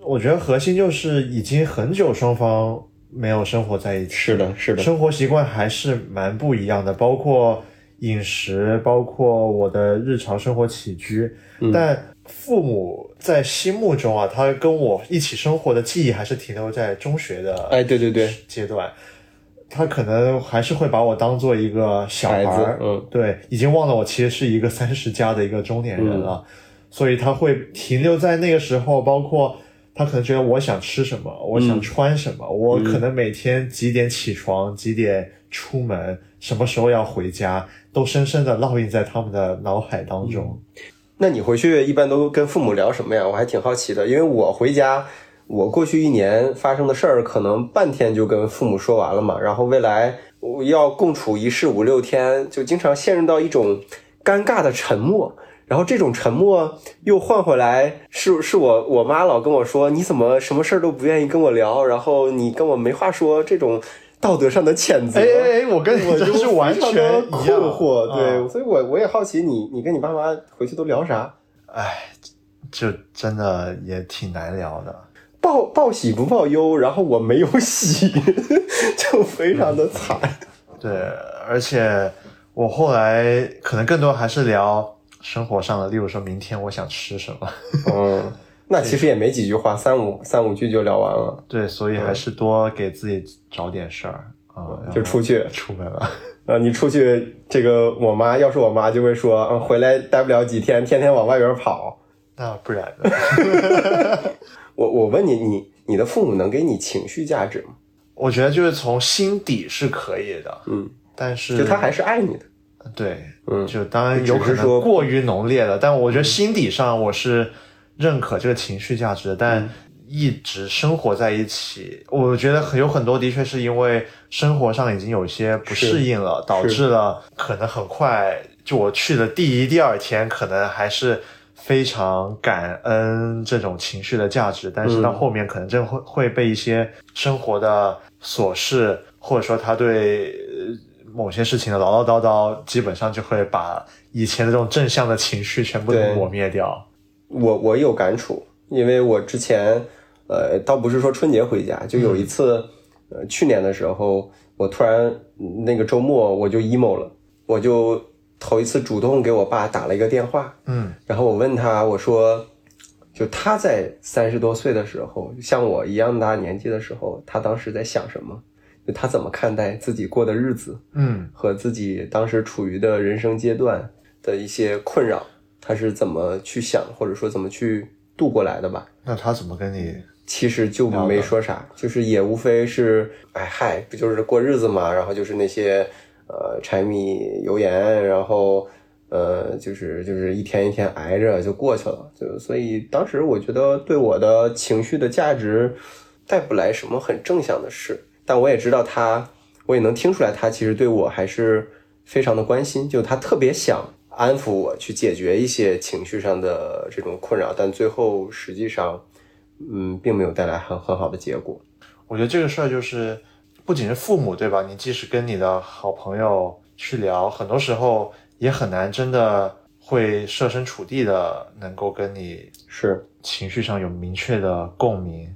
我觉得核心就是已经很久双方没有生活在一起，是的，是的，生活习惯还是蛮不一样的，包括饮食，包括我的日常生活起居。嗯。但父母在心目中啊，他跟我一起生活的记忆还是停留在中学的哎，对对对，阶段。他可能还是会把我当做一个小孩子，嗯。对，已经忘了我其实是一个三十加的一个中年人了，所以他会停留在那个时候，包括他可能觉得我想吃什么，我想穿什么，我可能每天几点起床，几点出门，什么时候要回家，都深深的烙印在他们的脑海当中。那你回去一般都跟父母聊什么呀？我还挺好奇的，因为我回家，我过去一年发生的事儿，可能半天就跟父母说完了嘛。然后未来我要共处一室五六天，就经常陷入到一种尴尬的沉默。然后这种沉默又换回来，是是我我妈老跟我说，你怎么什么事儿都不愿意跟我聊，然后你跟我没话说，这种道德上的谴责。哎哎哎，我跟你我就是完全困一样惑，对，啊所以我我也好奇你，你跟你爸妈回去都聊啥？哎，就真的也挺难聊的。报报喜不报忧，然后我没有喜，就非常的惨。对，而且我后来可能更多还是聊生活上的，例如说明天我想吃什么。嗯，那其实也没几句话，三五三五句就聊完了，对，所以还是多给自己找点事儿啊，就出去。出门了。呃，你出去，这个我妈要是我妈就会说，嗯，回来待不了几天，天天往外边跑。那不然呢？我我问你，你你的父母能给你情绪价值吗？我觉得就是从心底是可以的，嗯，但是就他还是爱你的。对，嗯就当然有可能说过于浓烈了，但我觉得心底上我是认可这个情绪价值，但一直生活在一起，我觉得很有很多的确是因为生活上已经有些不适应了，导致了可能很快就我去的第一、第二天，可能还是非常感恩这种情绪的价值，但是到后面可能真会会被一些生活的琐事，或者说他对呃某些事情的唠唠叨叨，基本上就会把以前的这种正向的情绪全部都对。抹灭掉。我我有感触，因为我之前，呃，倒不是说春节回家，就有一次，呃，去年的时候，我突然嗯那个周末我就 emo 了，我就头一次主动给我爸打了一个电话，嗯然后我问他，我说，就他在三十多岁的时候，像我一样大年纪的时候，他当时在想什么？就他怎么看待自己过的日子？嗯和自己当时处于的人生阶段的一些困扰，他是怎么去想，或者说怎么去度过来的吧？那他怎么跟你？其实就没说啥，就是也无非是，哎嗨，不就是过日子嘛，然后就是那些呃柴米油盐，然后呃就是就是一天一天挨着就过去了，就所以当时我觉得对我的情绪的价值带不来什么很正向的事，但我也知道他，我也能听出来他其实对我还是非常的关心，就他特别想安抚我去解决一些情绪上的这种困扰，但最后实际上。嗯，并没有带来很很好的结果。我觉得这个事儿就是，不仅是父母对吧？你即使跟你的好朋友去聊，很多时候也很难真的会设身处地的能够跟你是，情绪上有明确的共鸣，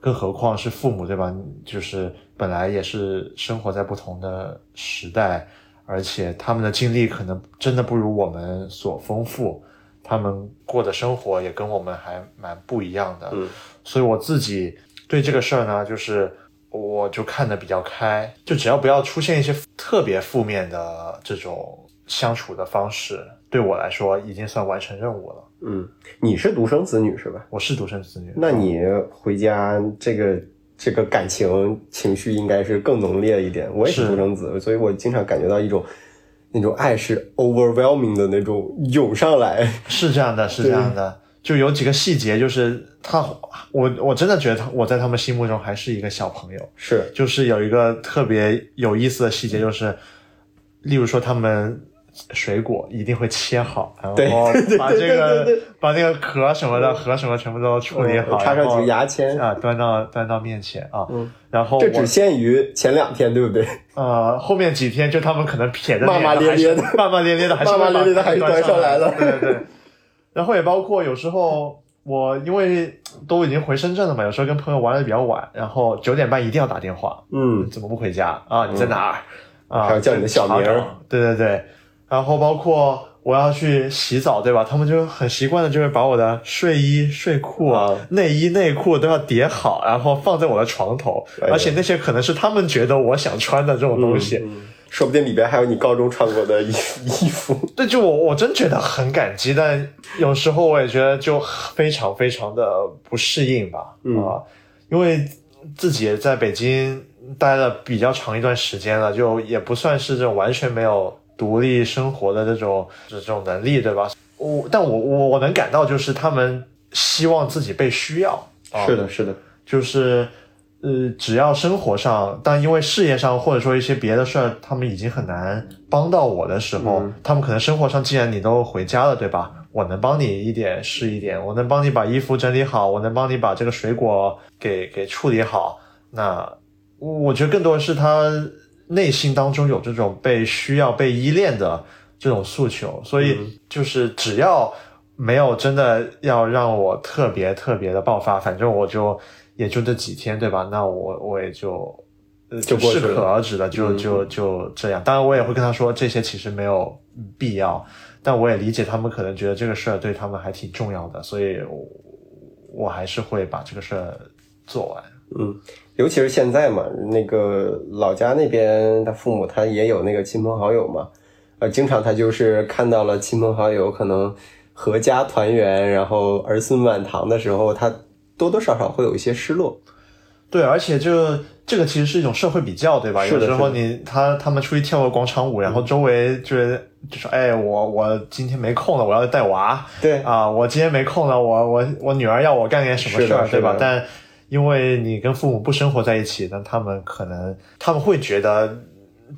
更何况是父母对吧？就是本来也是生活在不同的时代，而且他们的经历可能真的不如我们所丰富。他们过的生活也跟我们还蛮不一样的，嗯，所以我自己对这个事儿呢，就是我就看得比较开，就只要不要出现一些特别负面的这种相处的方式，对我来说已经算完成任务了。嗯，你是独生子女是吧？我是独生子女，那你回家这个这个感情情绪应该是更浓烈一点。我也是是独生子，所以我经常感觉到一种那种爱是 overwhelming 的那种涌上来。是这样的，是这样的。就有几个细节，就是他，我我真的觉得他，我在他们心目中还是一个小朋友。是，就是有一个特别有意思的细节，就是，例如说他们水果一定会切好，然后把这个把那个壳什么的核什么全部都处理好，插上几个牙签啊，端到端到面前啊。然后这只限于前两天，对不对？呃，后面几天就他们可能撇着骂骂咧咧的，骂骂咧咧的，还是骂骂咧咧的，还是端上来了。对对对。然后也包括有时候我因为都已经回深圳了嘛，有时候跟朋友玩的比较晚，然后九点半一定要打电话，嗯，怎么不回家啊？你在哪儿？啊，还要叫你的小名。对对对。然后包括我要去洗澡，对吧？他们就很习惯的，就会把我的睡衣、睡裤、啊内衣、内裤都要叠好，然后放在我的床头，而且那些可能是他们觉得我想穿的这种东西。说不定里边还有你高中穿过的衣衣服。对，就我我真觉得很感激，但有时候我也觉得就非常非常的不适应吧。啊，因为自己在北京待了比较长一段时间了，就也不算是这种完全没有独立生活的这种这种能力，对吧？我但我我我能感到，就是他们希望自己被需要。是的，是的，就是。呃，只要生活上，但因为事业上或者说一些别的事儿，他们已经很难帮到我的时候，他们可能生活上，既然你都回家了，对吧？我能帮你一点是一点，我能帮你把衣服整理好，我能帮你把这个水果给给处理好。那我觉得更多的是他内心当中有这种被需要、被依恋的这种诉求，所以就是只要没有真的要让我特别特别的爆发，反正我就。也就这几天，对吧？那我我也就，就适可而止的，就就就这样。当然，我也会跟他说，这些其实没有必要。但我也理解他们可能觉得这个事儿对他们还挺重要的，所以，我还是会把这个事儿做完。嗯，尤其是现在嘛，那个老家那边，他父母他也有那个亲朋好友嘛，呃，经常他就是看到了亲朋好友可能阖家团圆，然后儿孙满堂的时候，他。多多少少会有一些失落，对，而且这这个其实是一种社会比较，对吧？有时候你他他们出去跳个广场舞，然后周围就是就说，哎，我我今天没空了，我要带娃，对啊，我今天没空了，我我我女儿要我干点什么事儿，对吧？但因为你跟父母不生活在一起，那他们可能他们会觉得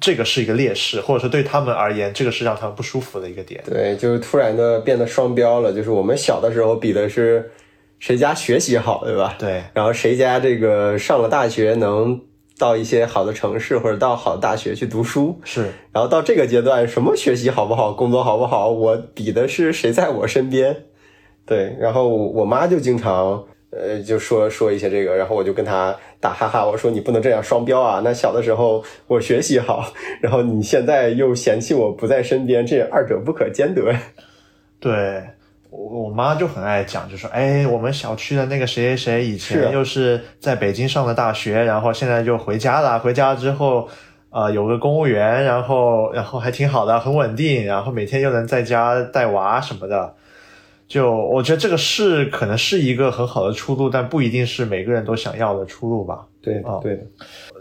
这个是一个劣势，或者说对他们而言，这个是让他们不舒服的一个点。对，就是突然的变得双标了，就是我们小的时候比的是。谁家学习好，对吧？对。然后谁家这个上了大学能到一些好的城市或者到好的大学去读书？是。然后到这个阶段，什么学习好不好，工作好不好，我比的是谁在我身边。对。然后我妈就经常呃就说说一些这个，然后我就跟他打哈哈，我说你不能这样双标啊！那小的时候我学习好，然后你现在又嫌弃我不在身边，这二者不可兼得。对。我我妈就很爱讲，就说，哎，我们小区的那个谁谁谁以前又是在北京上的大学，然后现在就回家了。回家之后，呃，有个公务员，然后然后还挺好的，很稳定，然后每天又能在家带娃什么的。就我觉得这个是可能是一个很好的出路，但不一定是每个人都想要的出路吧。对，啊，对的。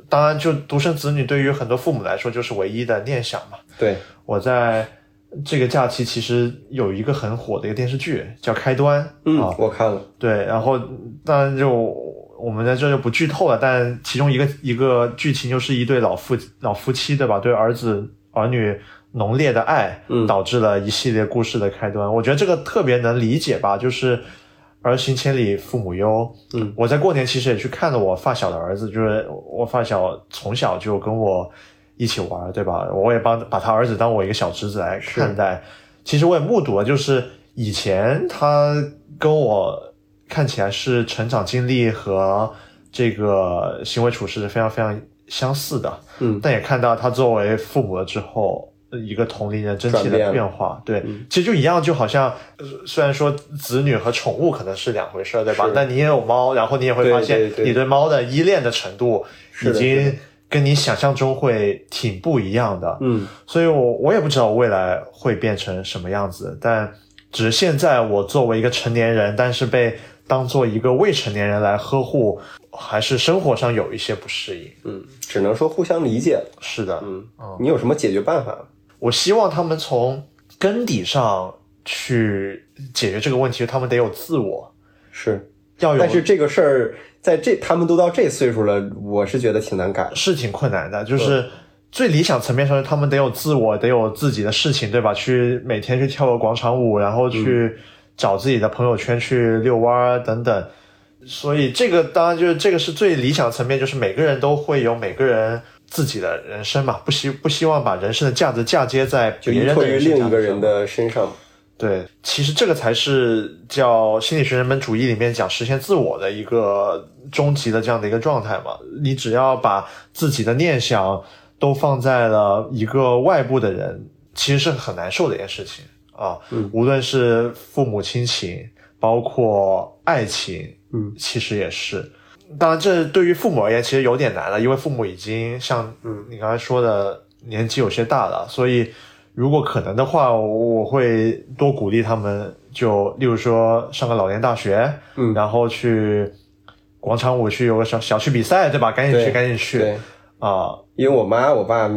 当然，就独生子女对于很多父母来说就是唯一的念想嘛。对，我在。这个假期其实有一个很火的一个电视剧叫《开端》，嗯，我看了。对，然后当然就我们在这就不剧透了，但其中一个一个剧情就是一对老夫老夫妻，对吧？对儿子儿女浓烈的爱，嗯，导致了一系列故事的开端。我觉得这个特别能理解吧，就是儿行千里父母忧。嗯，我在过年其实也去看了我发小的儿子，就是我发小从小就跟我。一起玩，对吧？我也帮把他儿子当我一个小侄子来看待。其实我也目睹了，就是以前他跟我看起来是成长经历和这个行为处事是非常非常相似的。嗯，但也看到他作为父母了之后一个同龄人整体的变化。对，其实就一样，就好像虽然说子女和宠物可能是两回事儿，对吧？但你也有猫，然后你也会发现你对猫的依恋的程度已经。跟你想象中会挺不一样的，嗯，所以我我也不知道未来会变成什么样子，但只是现在我作为一个成年人，但是被当做一个未成年人来呵护，还是生活上有一些不适应，嗯，只能说互相理解。是的，嗯，你有什么解决办法？我希望他们从根底上去解决这个问题，他们得有自我，是，要有，但是这个事儿在这他们都到这岁数了，我是觉得挺难改。是挺困难的，就是最理想层面上，他们得有自我，得有自己的事情，对吧？去每天去跳个广场舞，然后去找自己的朋友圈去遛弯儿等等。所以这个当然就是这个是最理想层面，就是每个人都会有每个人自己的人生嘛，不希不希望把人生的价值嫁接在别人的人另一个人的身上。对，其实这个才是叫心理学人本主义里面讲实现自我的一个终极的这样的一个状态嘛。你只要把自己的念想都放在了一个外部的人，其实是很难受的一件事情啊。嗯无论是父母亲情，包括爱情，嗯，其实也是。当然，这对于父母而言其实有点难了，因为父母已经像嗯你刚才说的年纪有些大了，所以如果可能的话，我我会多鼓励他们，就例如说上个老年大学，嗯然后去广场舞去有个小小区比赛，对吧？赶紧去，赶紧去对，啊！因为我妈我爸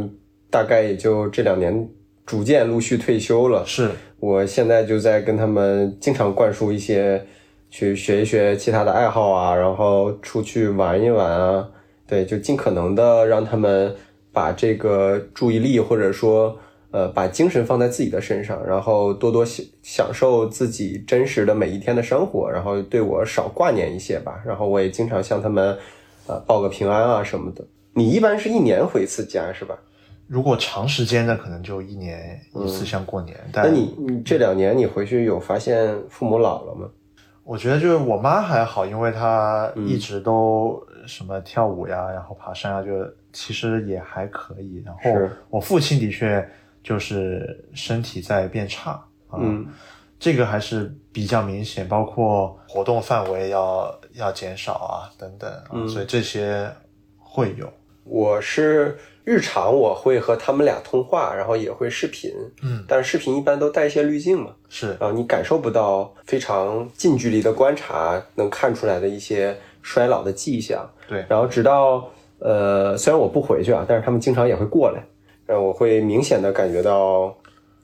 大概也就这两年逐渐陆续退休了，是我现在就在跟他们经常灌输一些去学一学其他的爱好啊，然后出去玩一玩啊，对，就尽可能的让他们把这个注意力或者说呃把精神放在自己的身上，然后多多享享受自己真实的每一天的生活，然后对我少挂念一些吧。然后我也经常向他们呃报个平安啊什么的。你一般是一年回一次家是吧？如果长时间的，可能就一年一次，像过年。但嗯那你你这两年你回去有发现父母老了吗？我觉得就是我妈还好，因为她嗯一直都什么跳舞呀，然后爬山啊，就其实也还可以。然后我父亲的确就是身体在变差啊，嗯这个还是比较明显，包括活动范围要要减少啊等等啊，嗯所以这些会有。我是日常我会和他们俩通话，然后也会视频，嗯，但是视频一般都带一些滤镜嘛，是然后你感受不到非常近距离的观察能看出来的一些衰老的迹象。对，然后直到呃，虽然我不回去啊，但是他们经常也会过来，让我会明显的感觉到，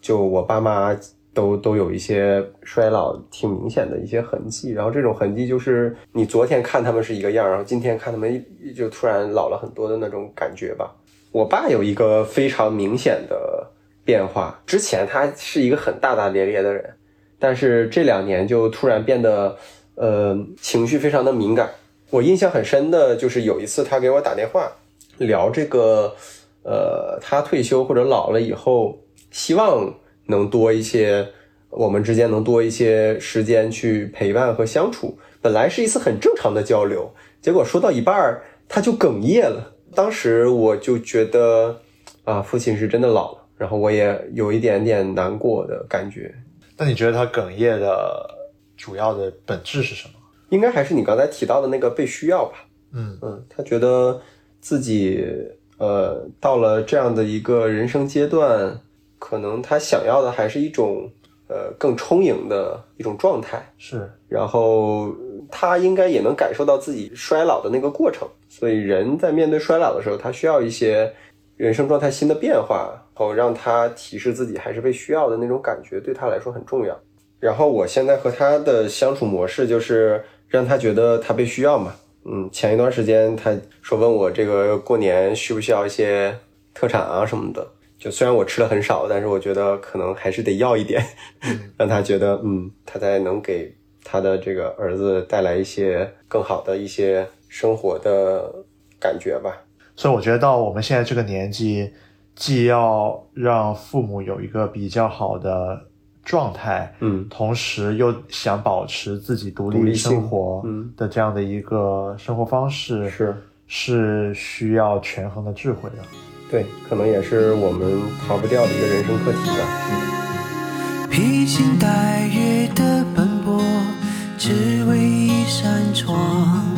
就我爸妈都都有一些衰老挺明显的一些痕迹。然后这种痕迹就是你昨天看他们是一个样，然后今天看他们就突然老了很多的那种感觉吧。我爸有一个非常明显的变化，之前他是一个很大大咧咧的人，但是这两年就突然变得呃情绪非常的敏感。我印象很深的就是有一次他给我打电话聊这个，呃，他退休或者老了以后，希望能多一些我们之间能多一些时间去陪伴和相处。本来是一次很正常的交流，结果说到一半儿他就哽咽了。当时我就觉得啊，父亲是真的老了，然后我也有一点点难过的感觉。那你觉得他哽咽的主要的本质是什么？应该还是你刚才提到的那个被需要吧。嗯嗯，他觉得自己呃到了这样的一个人生阶段，可能他想要的还是一种呃更充盈的一种状态，是然后他应该也能感受到自己衰老的那个过程。所以人在面对衰老的时候，他需要一些人生状态新的变化，然后让他提示自己还是被需要的那种感觉，对他来说很重要。然后我现在和他的相处模式就是让他觉得他被需要嘛。嗯，前一段时间他说问我这个过年需不需要一些特产啊什么的，就虽然我吃的很少，但是我觉得可能还是得要一点，让他觉得嗯，他才能给他的这个儿子带来一些更好的一些生活的感觉吧。所以我觉得到我们现在这个年纪，既要让父母有一个比较好的状态，嗯同时又想保持自己独立生活嗯的这样的一个生活方式，是是需要权衡的智慧的。对，可能也是我们逃不掉的一个人生课题吧。披星戴月的奔波，只为一扇窗。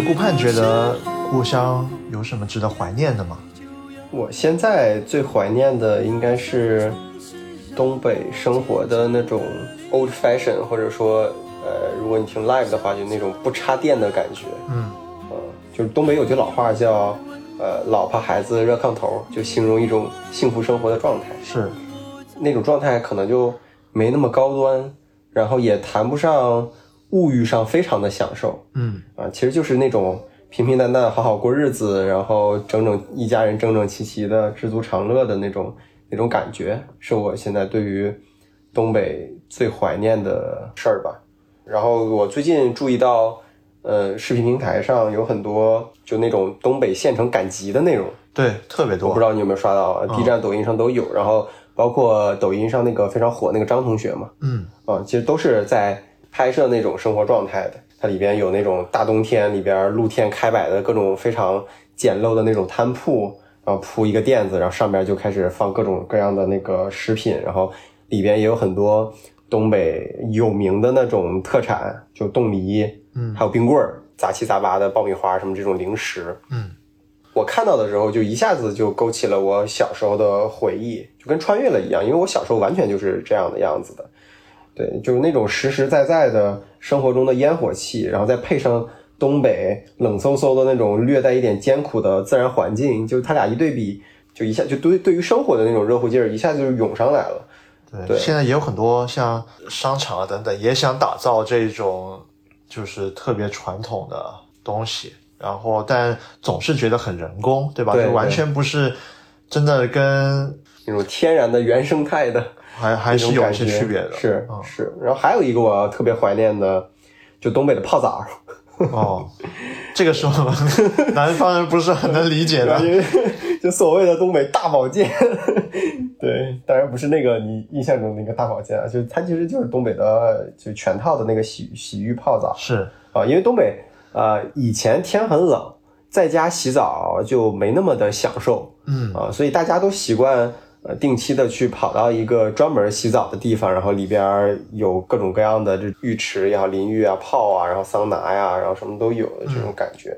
顾盼觉得故乡有什么值得怀念的吗？我现在最怀念的应该是东北生活的那种 old fashion，或者说，呃，如果你听 live 的话，就那种不插电的感觉。嗯呃，就是东北有句老话叫，呃，老婆孩子热炕头，就形容一种幸福生活的状态。是，那种状态可能就没那么高端，然后也谈不上物欲上非常的享受。嗯啊，其实就是那种平平淡淡好好过日子，然后整整一家人整整齐齐的知足常乐的那种那种感觉，是我现在对于东北最怀念的事儿吧。然后我最近注意到，呃，视频平台上有很多就那种东北县城赶集的内容，对，特别多。我不知道你有没有刷到啊？B 站、抖音上都有，然后包括抖音上那个非常火那个张同学嘛，嗯啊，其实都是在拍摄那种生活状态的。它里边有那种大冬天里边露天开摆的各种非常简陋的那种摊铺，然后铺一个垫子，然后上边就开始放各种各样的那个食品，然后里边也有很多东北有名的那种特产，就冻梨，嗯还有冰棍儿，杂七杂八的爆米花什么这种零食。嗯我看到的时候，就一下子就勾起了我小时候的回忆，就跟穿越了一样，因为我小时候完全就是这样的样子的。对，就是那种实实在在的生活中的烟火气，然后再配上东北冷飕飕的那种略带一点艰苦的自然环境，就他俩一对比，就一下就对对于生活的那种热乎劲儿，一下就涌上来了。对，对现在也有很多像商场啊等等，也想打造这种就是特别传统的东西，然后但总是觉得很人工，对吧？对就完全不是真的跟那种天然的原生态的，还还是有一些区别的。是嗯是。然后还有一个我特别怀念的，就东北的泡澡。哦，这个是我们 南方人不是很能理解的。就所谓的东北大保健，对，当然不是那个你印象中那个大保健啊，就它其实就是东北的就全套的那个洗洗浴泡澡是，啊，因为东北呃以前天很冷，在家洗澡就没那么的享受嗯啊，所以大家都习惯。呃，定期的去跑到一个专门洗澡的地方，然后里边有各种各样的这浴池也好、淋浴啊、泡啊，然后桑拿呀，然后什么都有的这种感觉。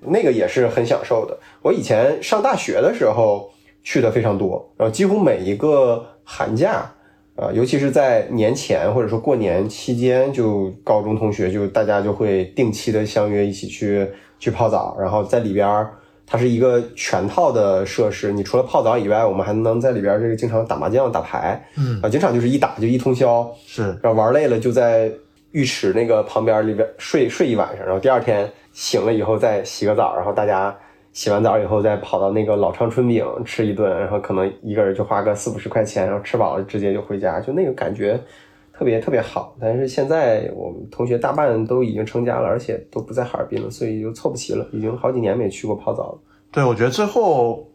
那个也是很享受的。我以前上大学的时候去的非常多，然后几乎每一个寒假，啊、尤其是在年前或者说过年期间，就高中同学就大家就会定期的相约一起去去泡澡，然后在里边儿它是一个全套的设施，你除了泡澡以外，我们还能在里边这个经常打麻将、打牌，嗯。啊，经常就是一打就一通宵，是，然后玩累了就在浴池那个旁边里边睡睡一晚上，然后第二天醒了以后再洗个澡，然后大家洗完澡以后再跑到那个老昌春饼吃一顿，然后可能一个人就花个四五十块钱，然后吃饱了直接就回家，就那个感觉特别特别好。但是现在我们同学大半都已经成家了，而且都不在哈尔滨了，所以就凑不齐了，已经好几年没去过泡澡了。对，我觉得最后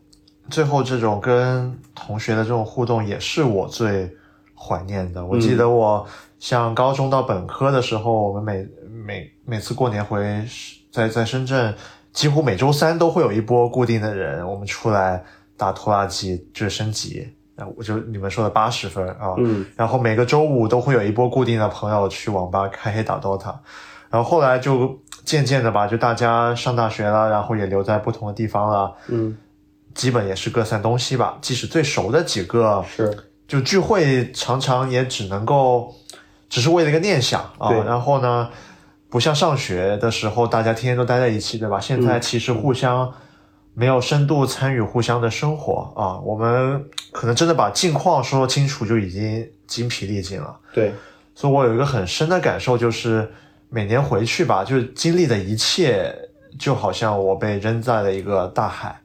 最后这种跟同学的这种互动也是我最怀念的。我记得我像高中到本科的时候，我们每每每次过年回在在深圳，几乎每周三都会有一波固定的人，我们出来打拖拉机，就是升级。那我就你们说的八十分啊，嗯，然后每个周五都会有一波固定的朋友去网吧开黑打 DOTA，然后后来就渐渐的吧，就大家上大学了，然后也留在不同的地方了，嗯，基本也是各散东西吧。即使最熟的几个，是，就聚会常常也只能够，只是为了一个念想啊对。然后呢，不像上学的时候，大家天天都待在一起，对吧？现在其实互相没有深度参与互相的生活啊。我们可能真的把近况说清楚就已经精疲力尽了。对，所以我有一个很深的感受，就是每年回去吧，就是经历的一切，就好像我被扔在了一个大海，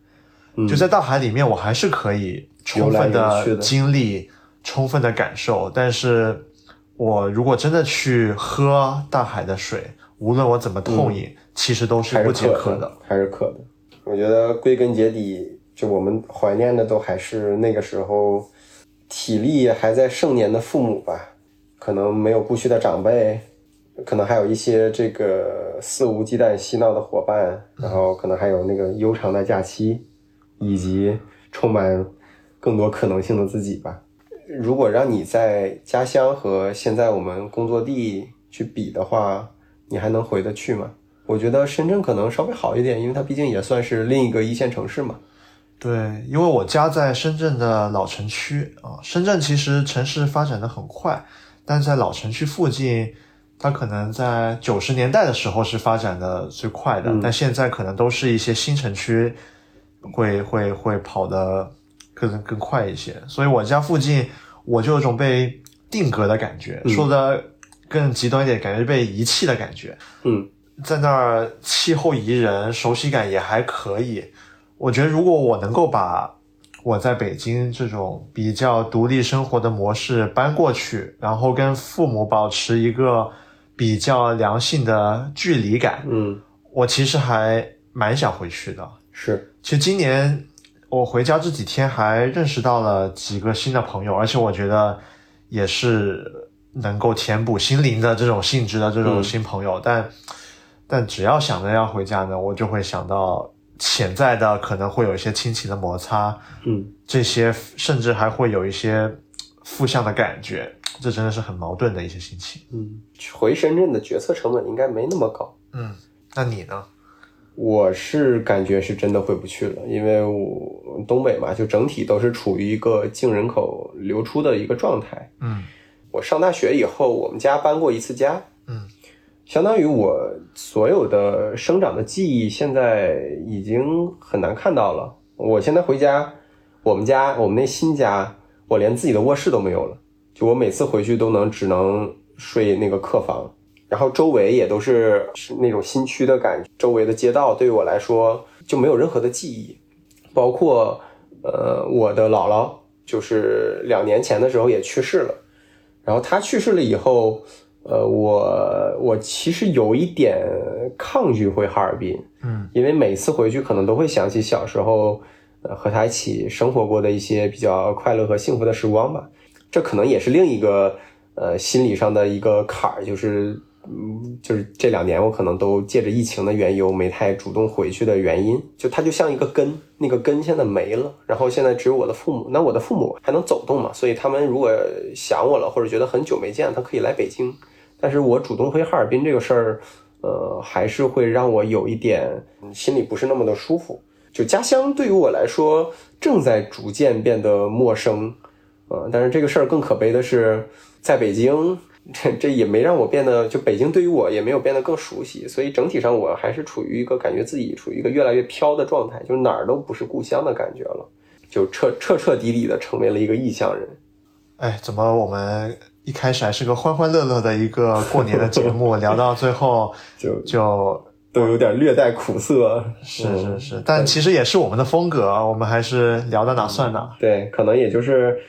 嗯就在大海里面，我还是可以充分的的经历、充分的感受，但是我如果真的去喝大海的水，无论我怎么痛饮，其实都是不解渴的的。，还是渴的。我觉得归根结底，就我们怀念的都还是那个时候体力还在盛年的父母吧，可能没有不虚的长辈，可能还有一些这个肆无忌惮嬉闹的伙伴，然后可能还有那个悠长的假期，以及充满更多可能性的自己吧。如果让你在家乡和现在我们工作地去比的话，你还能回得去吗？我觉得深圳可能稍微好一点，因为它毕竟也算是另一个一线城市嘛。对，因为我家在深圳的老城区啊，深圳其实城市发展的很快，但在老城区附近，它可能在九十年代的时候是发展的最快的，嗯但现在可能都是一些新城区会会会跑得更更快一些，所以我家附近我就有种被定格的感觉，嗯说的更极端一点，感觉被遗弃的感觉。嗯在那儿气候宜人，熟悉感也还可以。我觉得如果我能够把我在北京这种比较独立生活的模式搬过去，然后跟父母保持一个比较良性的距离感，嗯，我其实还蛮想回去的。是，其实今年我回家这几天还认识到了几个新的朋友，而且我觉得也是能够填补心灵的这种性质的这种嗯新朋友。但但只要想着要回家呢，我就会想到潜在的可能会有一些亲情的摩擦，嗯这些甚至还会有一些负向的感觉，这真的是很矛盾的一些心情。嗯，回深圳的决策成本应该没那么高。嗯，那你呢？我是感觉是真的回不去了，因为我东北嘛，就整体都是处于一个净人口流出的一个状态。嗯我上大学以后，我们家搬过一次家，嗯，相当于我所有的生长的记忆现在已经很难看到了。我现在回家，我们家我们那新家，我连自己的卧室都没有了，就我每次回去都能只能睡那个客房，然后周围也都是那种新区的感觉，周围的街道对于我来说就没有任何的记忆，包括呃我的姥姥，就是两年前的时候也去世了。然后他去世了以后，呃，我我其实有一点抗拒回哈尔滨，嗯因为每次回去可能都会想起小时候，呃，和他一起生活过的一些比较快乐和幸福的时光吧。这可能也是另一个呃心理上的一个坎儿，就是嗯，就是这两年我可能都借着疫情的缘由没太主动回去的原因，就它就像一个根，那个根现在没了，然后现在只有我的父母，那我的父母还能走动嘛，所以他们如果想我了或者觉得很久没见，他可以来北京，但是我主动回哈尔滨这个事儿，呃，还是会让我有一点心里不是那么的舒服。就家乡对于我来说正在逐渐变得陌生，呃，但是这个事儿更可悲的是，在北京，这这也没让我变得，就北京对于我也没有变得更熟悉，所以整体上我还是处于一个感觉自己处于一个越来越飘的状态，就是哪儿都不是故乡的感觉了，就彻彻彻底底的成为了一个异乡人。哎，怎么我们一开始还是个欢欢乐乐的一个过年的节目，聊到最后就就都有点略带苦涩，是是嗯是，但其实也是我们的风格，我们还是聊到哪算哪。对，可能也就是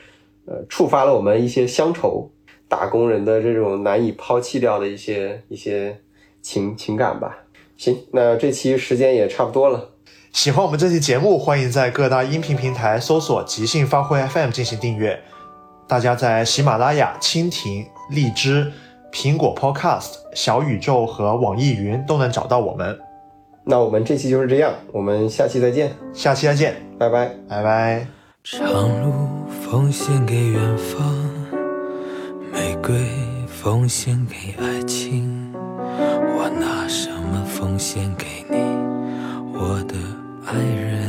呃触发了我们一些乡愁，打工人的这种难以抛弃掉的一些一些情情感吧。行，那这期时间也差不多了。喜欢我们这期节目，欢迎在各大音频平台搜索“即兴发挥 FM” 进行订阅。大家在喜马拉雅、蜻蜓、荔枝、苹果 Podcast、小宇宙和网易云都能找到我们。那我们这期就是这样，我们下期再见，下期再见，拜拜。拜拜。长路奉献给远方，玫瑰奉献给爱情，我拿什么奉献给你，我的爱人？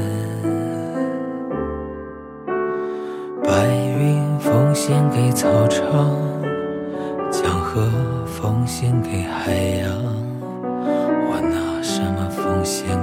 白云奉献给草场，江河奉献给海洋，我拿什么奉献